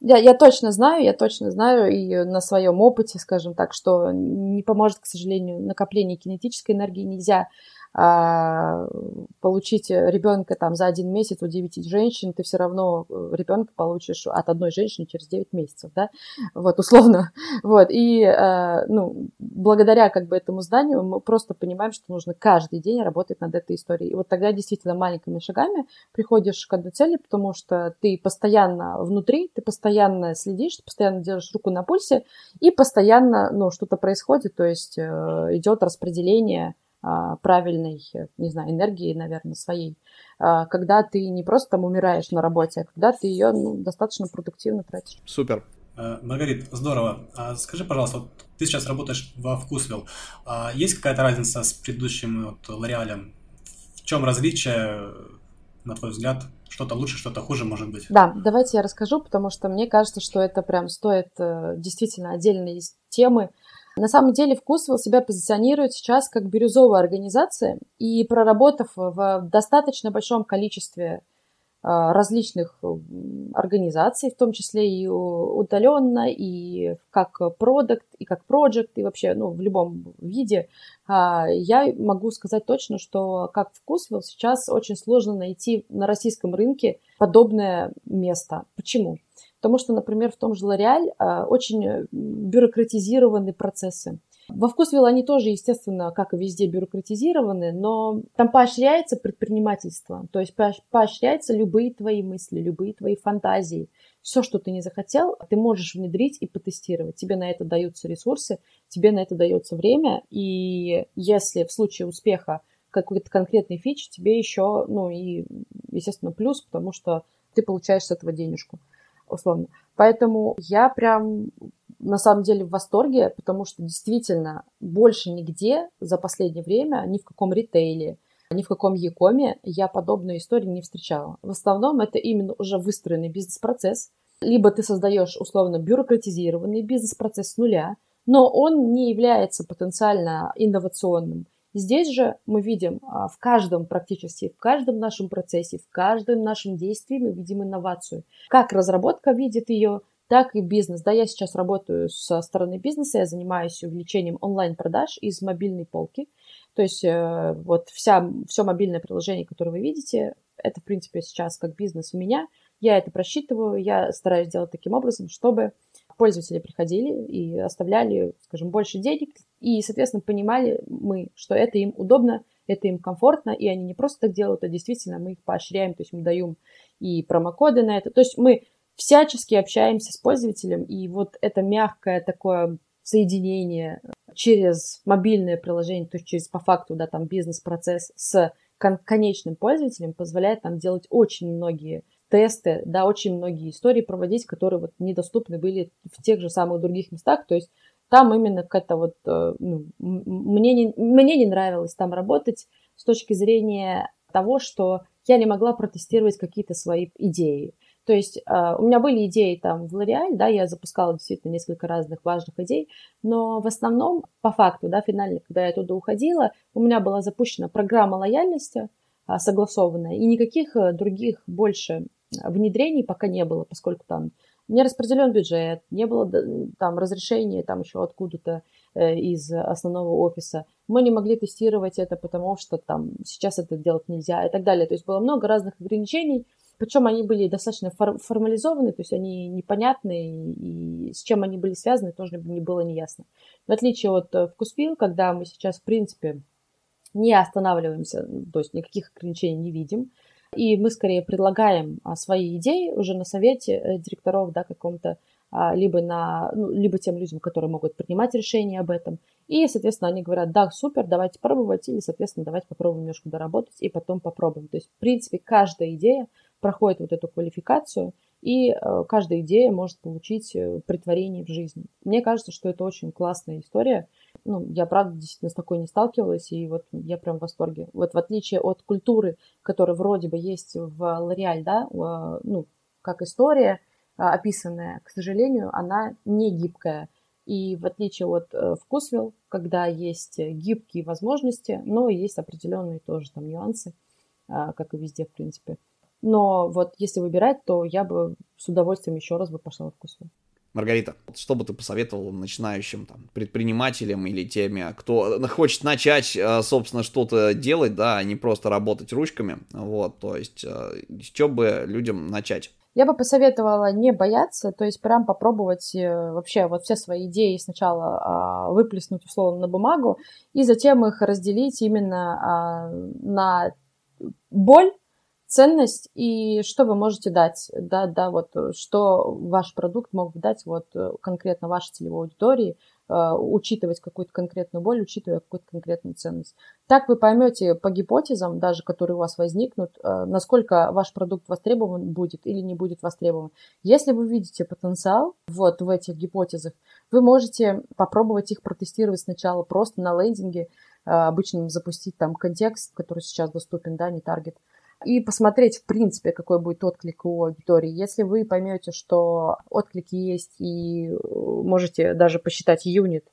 Я, я точно знаю, я точно знаю и на своем опыте, скажем так, что не поможет, к сожалению, накопление кинетической энергии нельзя получить ребенка там за один месяц у 9 женщин, ты все равно э, ребенка получишь от одной женщины через 9 месяцев, да, вот, условно, вот, и, а, ну, благодаря, как бы, этому знанию мы просто понимаем, что нужно каждый день работать над этой историей, и вот тогда действительно маленькими шагами приходишь к одной цели, потому что ты постоянно внутри, ты постоянно следишь, ты постоянно держишь руку на пульсе, и постоянно, ну, что-то происходит, то есть э, идет распределение а, правильной, не знаю, энергии, наверное, своей, а, когда ты не просто там умираешь на работе, а когда ты ее ну, достаточно продуктивно тратишь. Супер. Э, Маргарит, здорово. А скажи, пожалуйста, вот ты сейчас работаешь во Вкусвилл. Есть какая-то разница с предыдущим вот, Лореалем? В чем различие, на твой взгляд? Что-то лучше, что-то хуже, может быть? Да, давайте я расскажу, потому что мне кажется, что это прям стоит э, действительно отдельной темы. На самом деле Вкусвилл себя позиционирует сейчас как бирюзовая организация, и проработав в достаточно большом количестве а, различных организаций, в том числе и удаленно, и как продукт, и как проект, и вообще ну, в любом виде, а, я могу сказать точно, что как Вкусвилл сейчас очень сложно найти на российском рынке подобное место. Почему? Потому что, например, в том же L'Oreal а, очень бюрократизированы процессы. Во Вкусвилл они тоже, естественно, как и везде, бюрократизированы, но там поощряется предпринимательство, то есть поощряются любые твои мысли, любые твои фантазии. Все, что ты не захотел, ты можешь внедрить и потестировать. Тебе на это даются ресурсы, тебе на это дается время, и если в случае успеха какой-то конкретный фич, тебе еще, ну и, естественно, плюс, потому что ты получаешь с этого денежку условно. Поэтому я прям на самом деле в восторге, потому что действительно больше нигде за последнее время, ни в каком ритейле, ни в каком Якоме я подобную историю не встречала. В основном это именно уже выстроенный бизнес-процесс. Либо ты создаешь условно бюрократизированный бизнес-процесс с нуля, но он не является потенциально инновационным. Здесь же мы видим а, в каждом практически, в каждом нашем процессе, в каждом нашем действии мы видим инновацию. Как разработка видит ее, так и бизнес. Да, я сейчас работаю со стороны бизнеса, я занимаюсь увеличением онлайн-продаж из мобильной полки. То есть э, вот вся, все мобильное приложение, которое вы видите, это, в принципе, сейчас как бизнес у меня. Я это просчитываю, я стараюсь делать таким образом, чтобы пользователи приходили и оставляли, скажем, больше денег, и, соответственно, понимали мы, что это им удобно, это им комфортно, и они не просто так делают, а действительно мы их поощряем, то есть мы даем и промокоды на это. То есть мы всячески общаемся с пользователем, и вот это мягкое такое соединение через мобильное приложение, то есть через по факту, да, там бизнес-процесс с кон- конечным пользователем позволяет нам делать очень многие тесты, да, очень многие истории проводить, которые вот недоступны были в тех же самых других местах. То есть там именно какая-то вот, э, ну, мне, не, мне не нравилось там работать с точки зрения того, что я не могла протестировать какие-то свои идеи. То есть э, у меня были идеи там в L'Oreal, да, я запускала действительно несколько разных важных идей, но в основном, по факту, да, финально, когда я туда уходила, у меня была запущена программа лояльности, а, согласованная, и никаких э, других больше внедрений пока не было, поскольку там не распределен бюджет, не было там разрешения там еще откуда-то э, из основного офиса. Мы не могли тестировать это, потому что там сейчас это делать нельзя и так далее. То есть было много разных ограничений, причем они были достаточно фор- формализованы, то есть они непонятны, и с чем они были связаны, тоже не было неясно. В отличие от э, Вкуспил, когда мы сейчас, в принципе, не останавливаемся, то есть никаких ограничений не видим, и мы скорее предлагаем а, свои идеи уже на совете э, директоров, да, каком-то, а, либо, на, ну, либо тем людям, которые могут принимать решения об этом. И, соответственно, они говорят, да, супер, давайте пробовать, или, соответственно, давайте попробуем немножко доработать, и потом попробуем. То есть, в принципе, каждая идея проходит вот эту квалификацию, и э, каждая идея может получить э, притворение в жизнь. Мне кажется, что это очень классная история, ну, я, правда, действительно с такой не сталкивалась, и вот я прям в восторге. Вот в отличие от культуры, которая вроде бы есть в L'Oreal, да, ну, как история описанная, к сожалению, она не гибкая. И в отличие от э, вкусвилл, когда есть гибкие возможности, но есть определенные тоже там нюансы, э, как и везде, в принципе. Но вот если выбирать, то я бы с удовольствием еще раз бы пошла в вкусвилл. Маргарита, что бы ты посоветовал начинающим там, предпринимателям или теми, кто хочет начать, э, собственно, что-то делать, да, а не просто работать ручками, вот, то есть, э, с чего бы людям начать? Я бы посоветовала не бояться, то есть прям попробовать э, вообще вот все свои идеи сначала а, выплеснуть условно на бумагу и затем их разделить именно а, на боль, ценность и что вы можете дать, да, да, вот что ваш продукт мог бы дать вот конкретно вашей целевой аудитории, Э, учитывать какую-то конкретную боль, учитывая какую-то конкретную ценность. Так вы поймете по гипотезам, даже которые у вас возникнут, э, насколько ваш продукт востребован будет или не будет востребован. Если вы видите потенциал вот в этих гипотезах, вы можете попробовать их протестировать сначала просто на лендинге, э, обычно запустить там контекст, который сейчас доступен, да, не таргет, и посмотреть, в принципе, какой будет отклик у аудитории. Если вы поймете, что отклики есть и э, можете даже посчитать юнит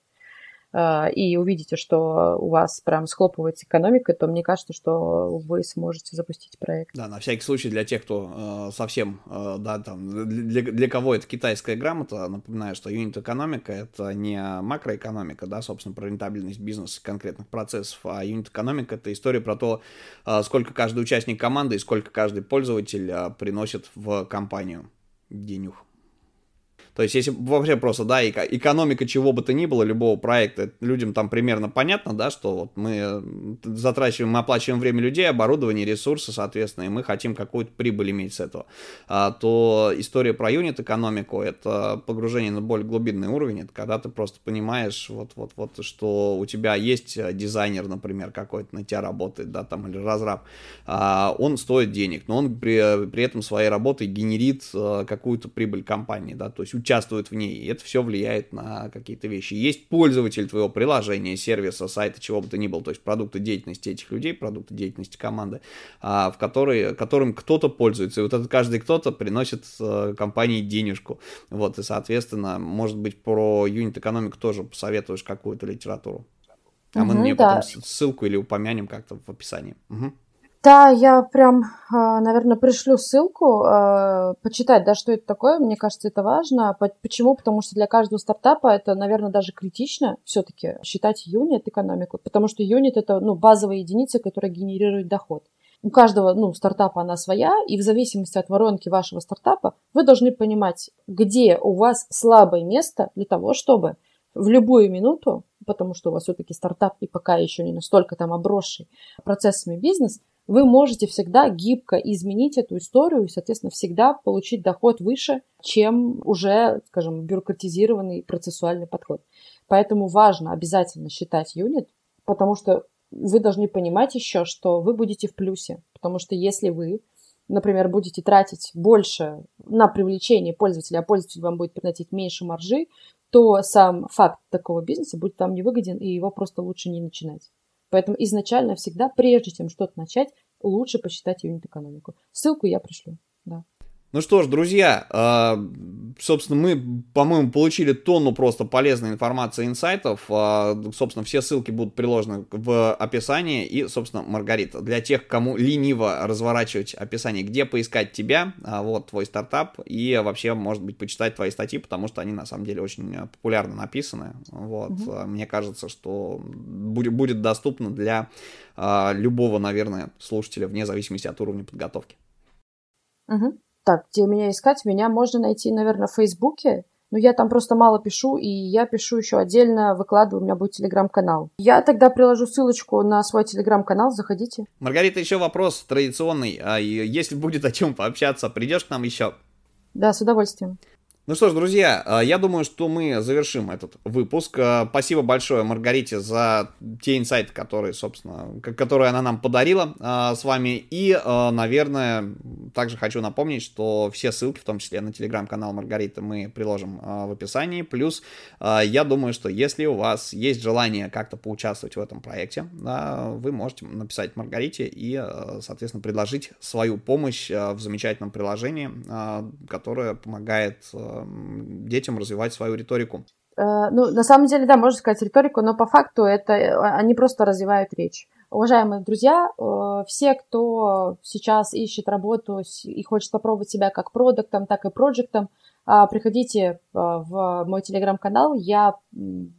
и увидите, что у вас прям схлопывается экономика, то мне кажется, что вы сможете запустить проект. Да, на всякий случай для тех, кто э, совсем, э, да, там, для, для кого это китайская грамота, напоминаю, что юнит-экономика — это не макроэкономика, да, собственно, про рентабельность бизнеса конкретных процессов, а юнит-экономика — это история про то, э, сколько каждый участник команды и сколько каждый пользователь э, приносит в компанию денег. То есть, если вообще просто, да, экономика чего бы то ни было, любого проекта, людям там примерно понятно, да, что вот мы э, затрачиваем, мы оплачиваем время людей, оборудование, ресурсы, соответственно, и мы хотим какую-то прибыль иметь с этого, а, то история про юнит-экономику — это погружение на более глубинный уровень, это когда ты просто понимаешь, вот, вот, вот, что у тебя есть э, дизайнер, например, какой-то на тебя работает, да, там, или разраб, а, он стоит денег, но он при, при этом своей работой генерит а, какую-то прибыль компании, да, то есть участвуют в ней, и это все влияет на какие-то вещи. Есть пользователь твоего приложения, сервиса, сайта, чего бы то ни было, то есть продукты деятельности этих людей, продукты деятельности команды, а, в которые, которым кто-то пользуется, и вот этот каждый кто-то приносит э, компании денежку, вот, и, соответственно, может быть, про юнит-экономику тоже посоветуешь какую-то литературу. А угу, мы мне да. потом ссылку или упомянем как-то в описании. Угу. Да, я прям, а, наверное, пришлю ссылку, а, почитать, да, что это такое. Мне кажется, это важно. Почему? Потому что для каждого стартапа это, наверное, даже критично все-таки считать юнит экономику, потому что юнит это, ну, базовая единица, которая генерирует доход. У каждого, ну, стартапа она своя, и в зависимости от воронки вашего стартапа вы должны понимать, где у вас слабое место для того, чтобы в любую минуту, потому что у вас все-таки стартап и пока еще не настолько там обросший процессами бизнес, вы можете всегда гибко изменить эту историю и, соответственно, всегда получить доход выше, чем уже, скажем, бюрократизированный процессуальный подход. Поэтому важно обязательно считать юнит, потому что вы должны понимать еще, что вы будете в плюсе. Потому что если вы, например, будете тратить больше на привлечение пользователя, а пользователь вам будет приносить меньше маржи, то сам факт такого бизнеса будет вам невыгоден, и его просто лучше не начинать. Поэтому изначально всегда, прежде чем что-то начать, лучше посчитать юнит-экономику. Ссылку я пришлю. Да. Ну что ж, друзья, а, собственно, мы, по-моему, получили тонну просто полезной информации, инсайтов. А, собственно, все ссылки будут приложены в описании. И, собственно, Маргарита, для тех, кому лениво разворачивать описание, где поискать тебя, а, вот твой стартап, и вообще, может быть, почитать твои статьи, потому что они, на самом деле, очень популярно написаны. Вот. Угу. Мне кажется, что будет, будет доступно для любого, наверное, слушателя, вне зависимости от уровня подготовки. Угу. Так, где меня искать? Меня можно найти, наверное, в Фейсбуке. Но я там просто мало пишу, и я пишу еще отдельно, выкладываю, у меня будет телеграм-канал. Я тогда приложу ссылочку на свой телеграм-канал, заходите. Маргарита, еще вопрос традиционный. А если будет о чем пообщаться, придешь к нам еще? Да, с удовольствием. Ну что ж, друзья, а, я думаю, что мы завершим этот выпуск. А, спасибо большое Маргарите за те инсайты, которые, собственно, которые она нам подарила а, с вами. И, наверное, также хочу напомнить, что все ссылки, в том числе на телеграм-канал Маргариты, мы приложим в описании. Плюс я думаю, что если у вас есть желание как-то поучаствовать в этом проекте, вы можете написать Маргарите и, соответственно, предложить свою помощь в замечательном приложении, которое помогает детям развивать свою риторику. Э, ну, на самом деле, да, можно сказать риторику, но по факту это э, они просто развивают речь. Уважаемые друзья, э, все, кто сейчас ищет работу и хочет попробовать себя как продуктом, так и проектом, приходите в мой телеграм-канал, я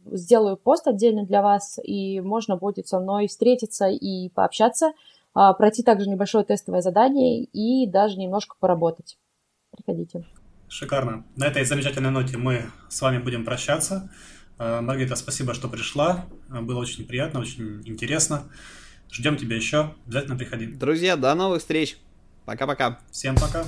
сделаю пост отдельно для вас, и можно будет со мной встретиться и пообщаться, пройти также небольшое тестовое задание и даже немножко поработать. Приходите. Шикарно. На этой замечательной ноте мы с вами будем прощаться. Э, Маргарита, спасибо, что пришла. Э, было очень приятно, очень интересно. Ждем тебя еще. Обязательно приходи. Друзья, до новых встреч. Пока-пока. Всем пока.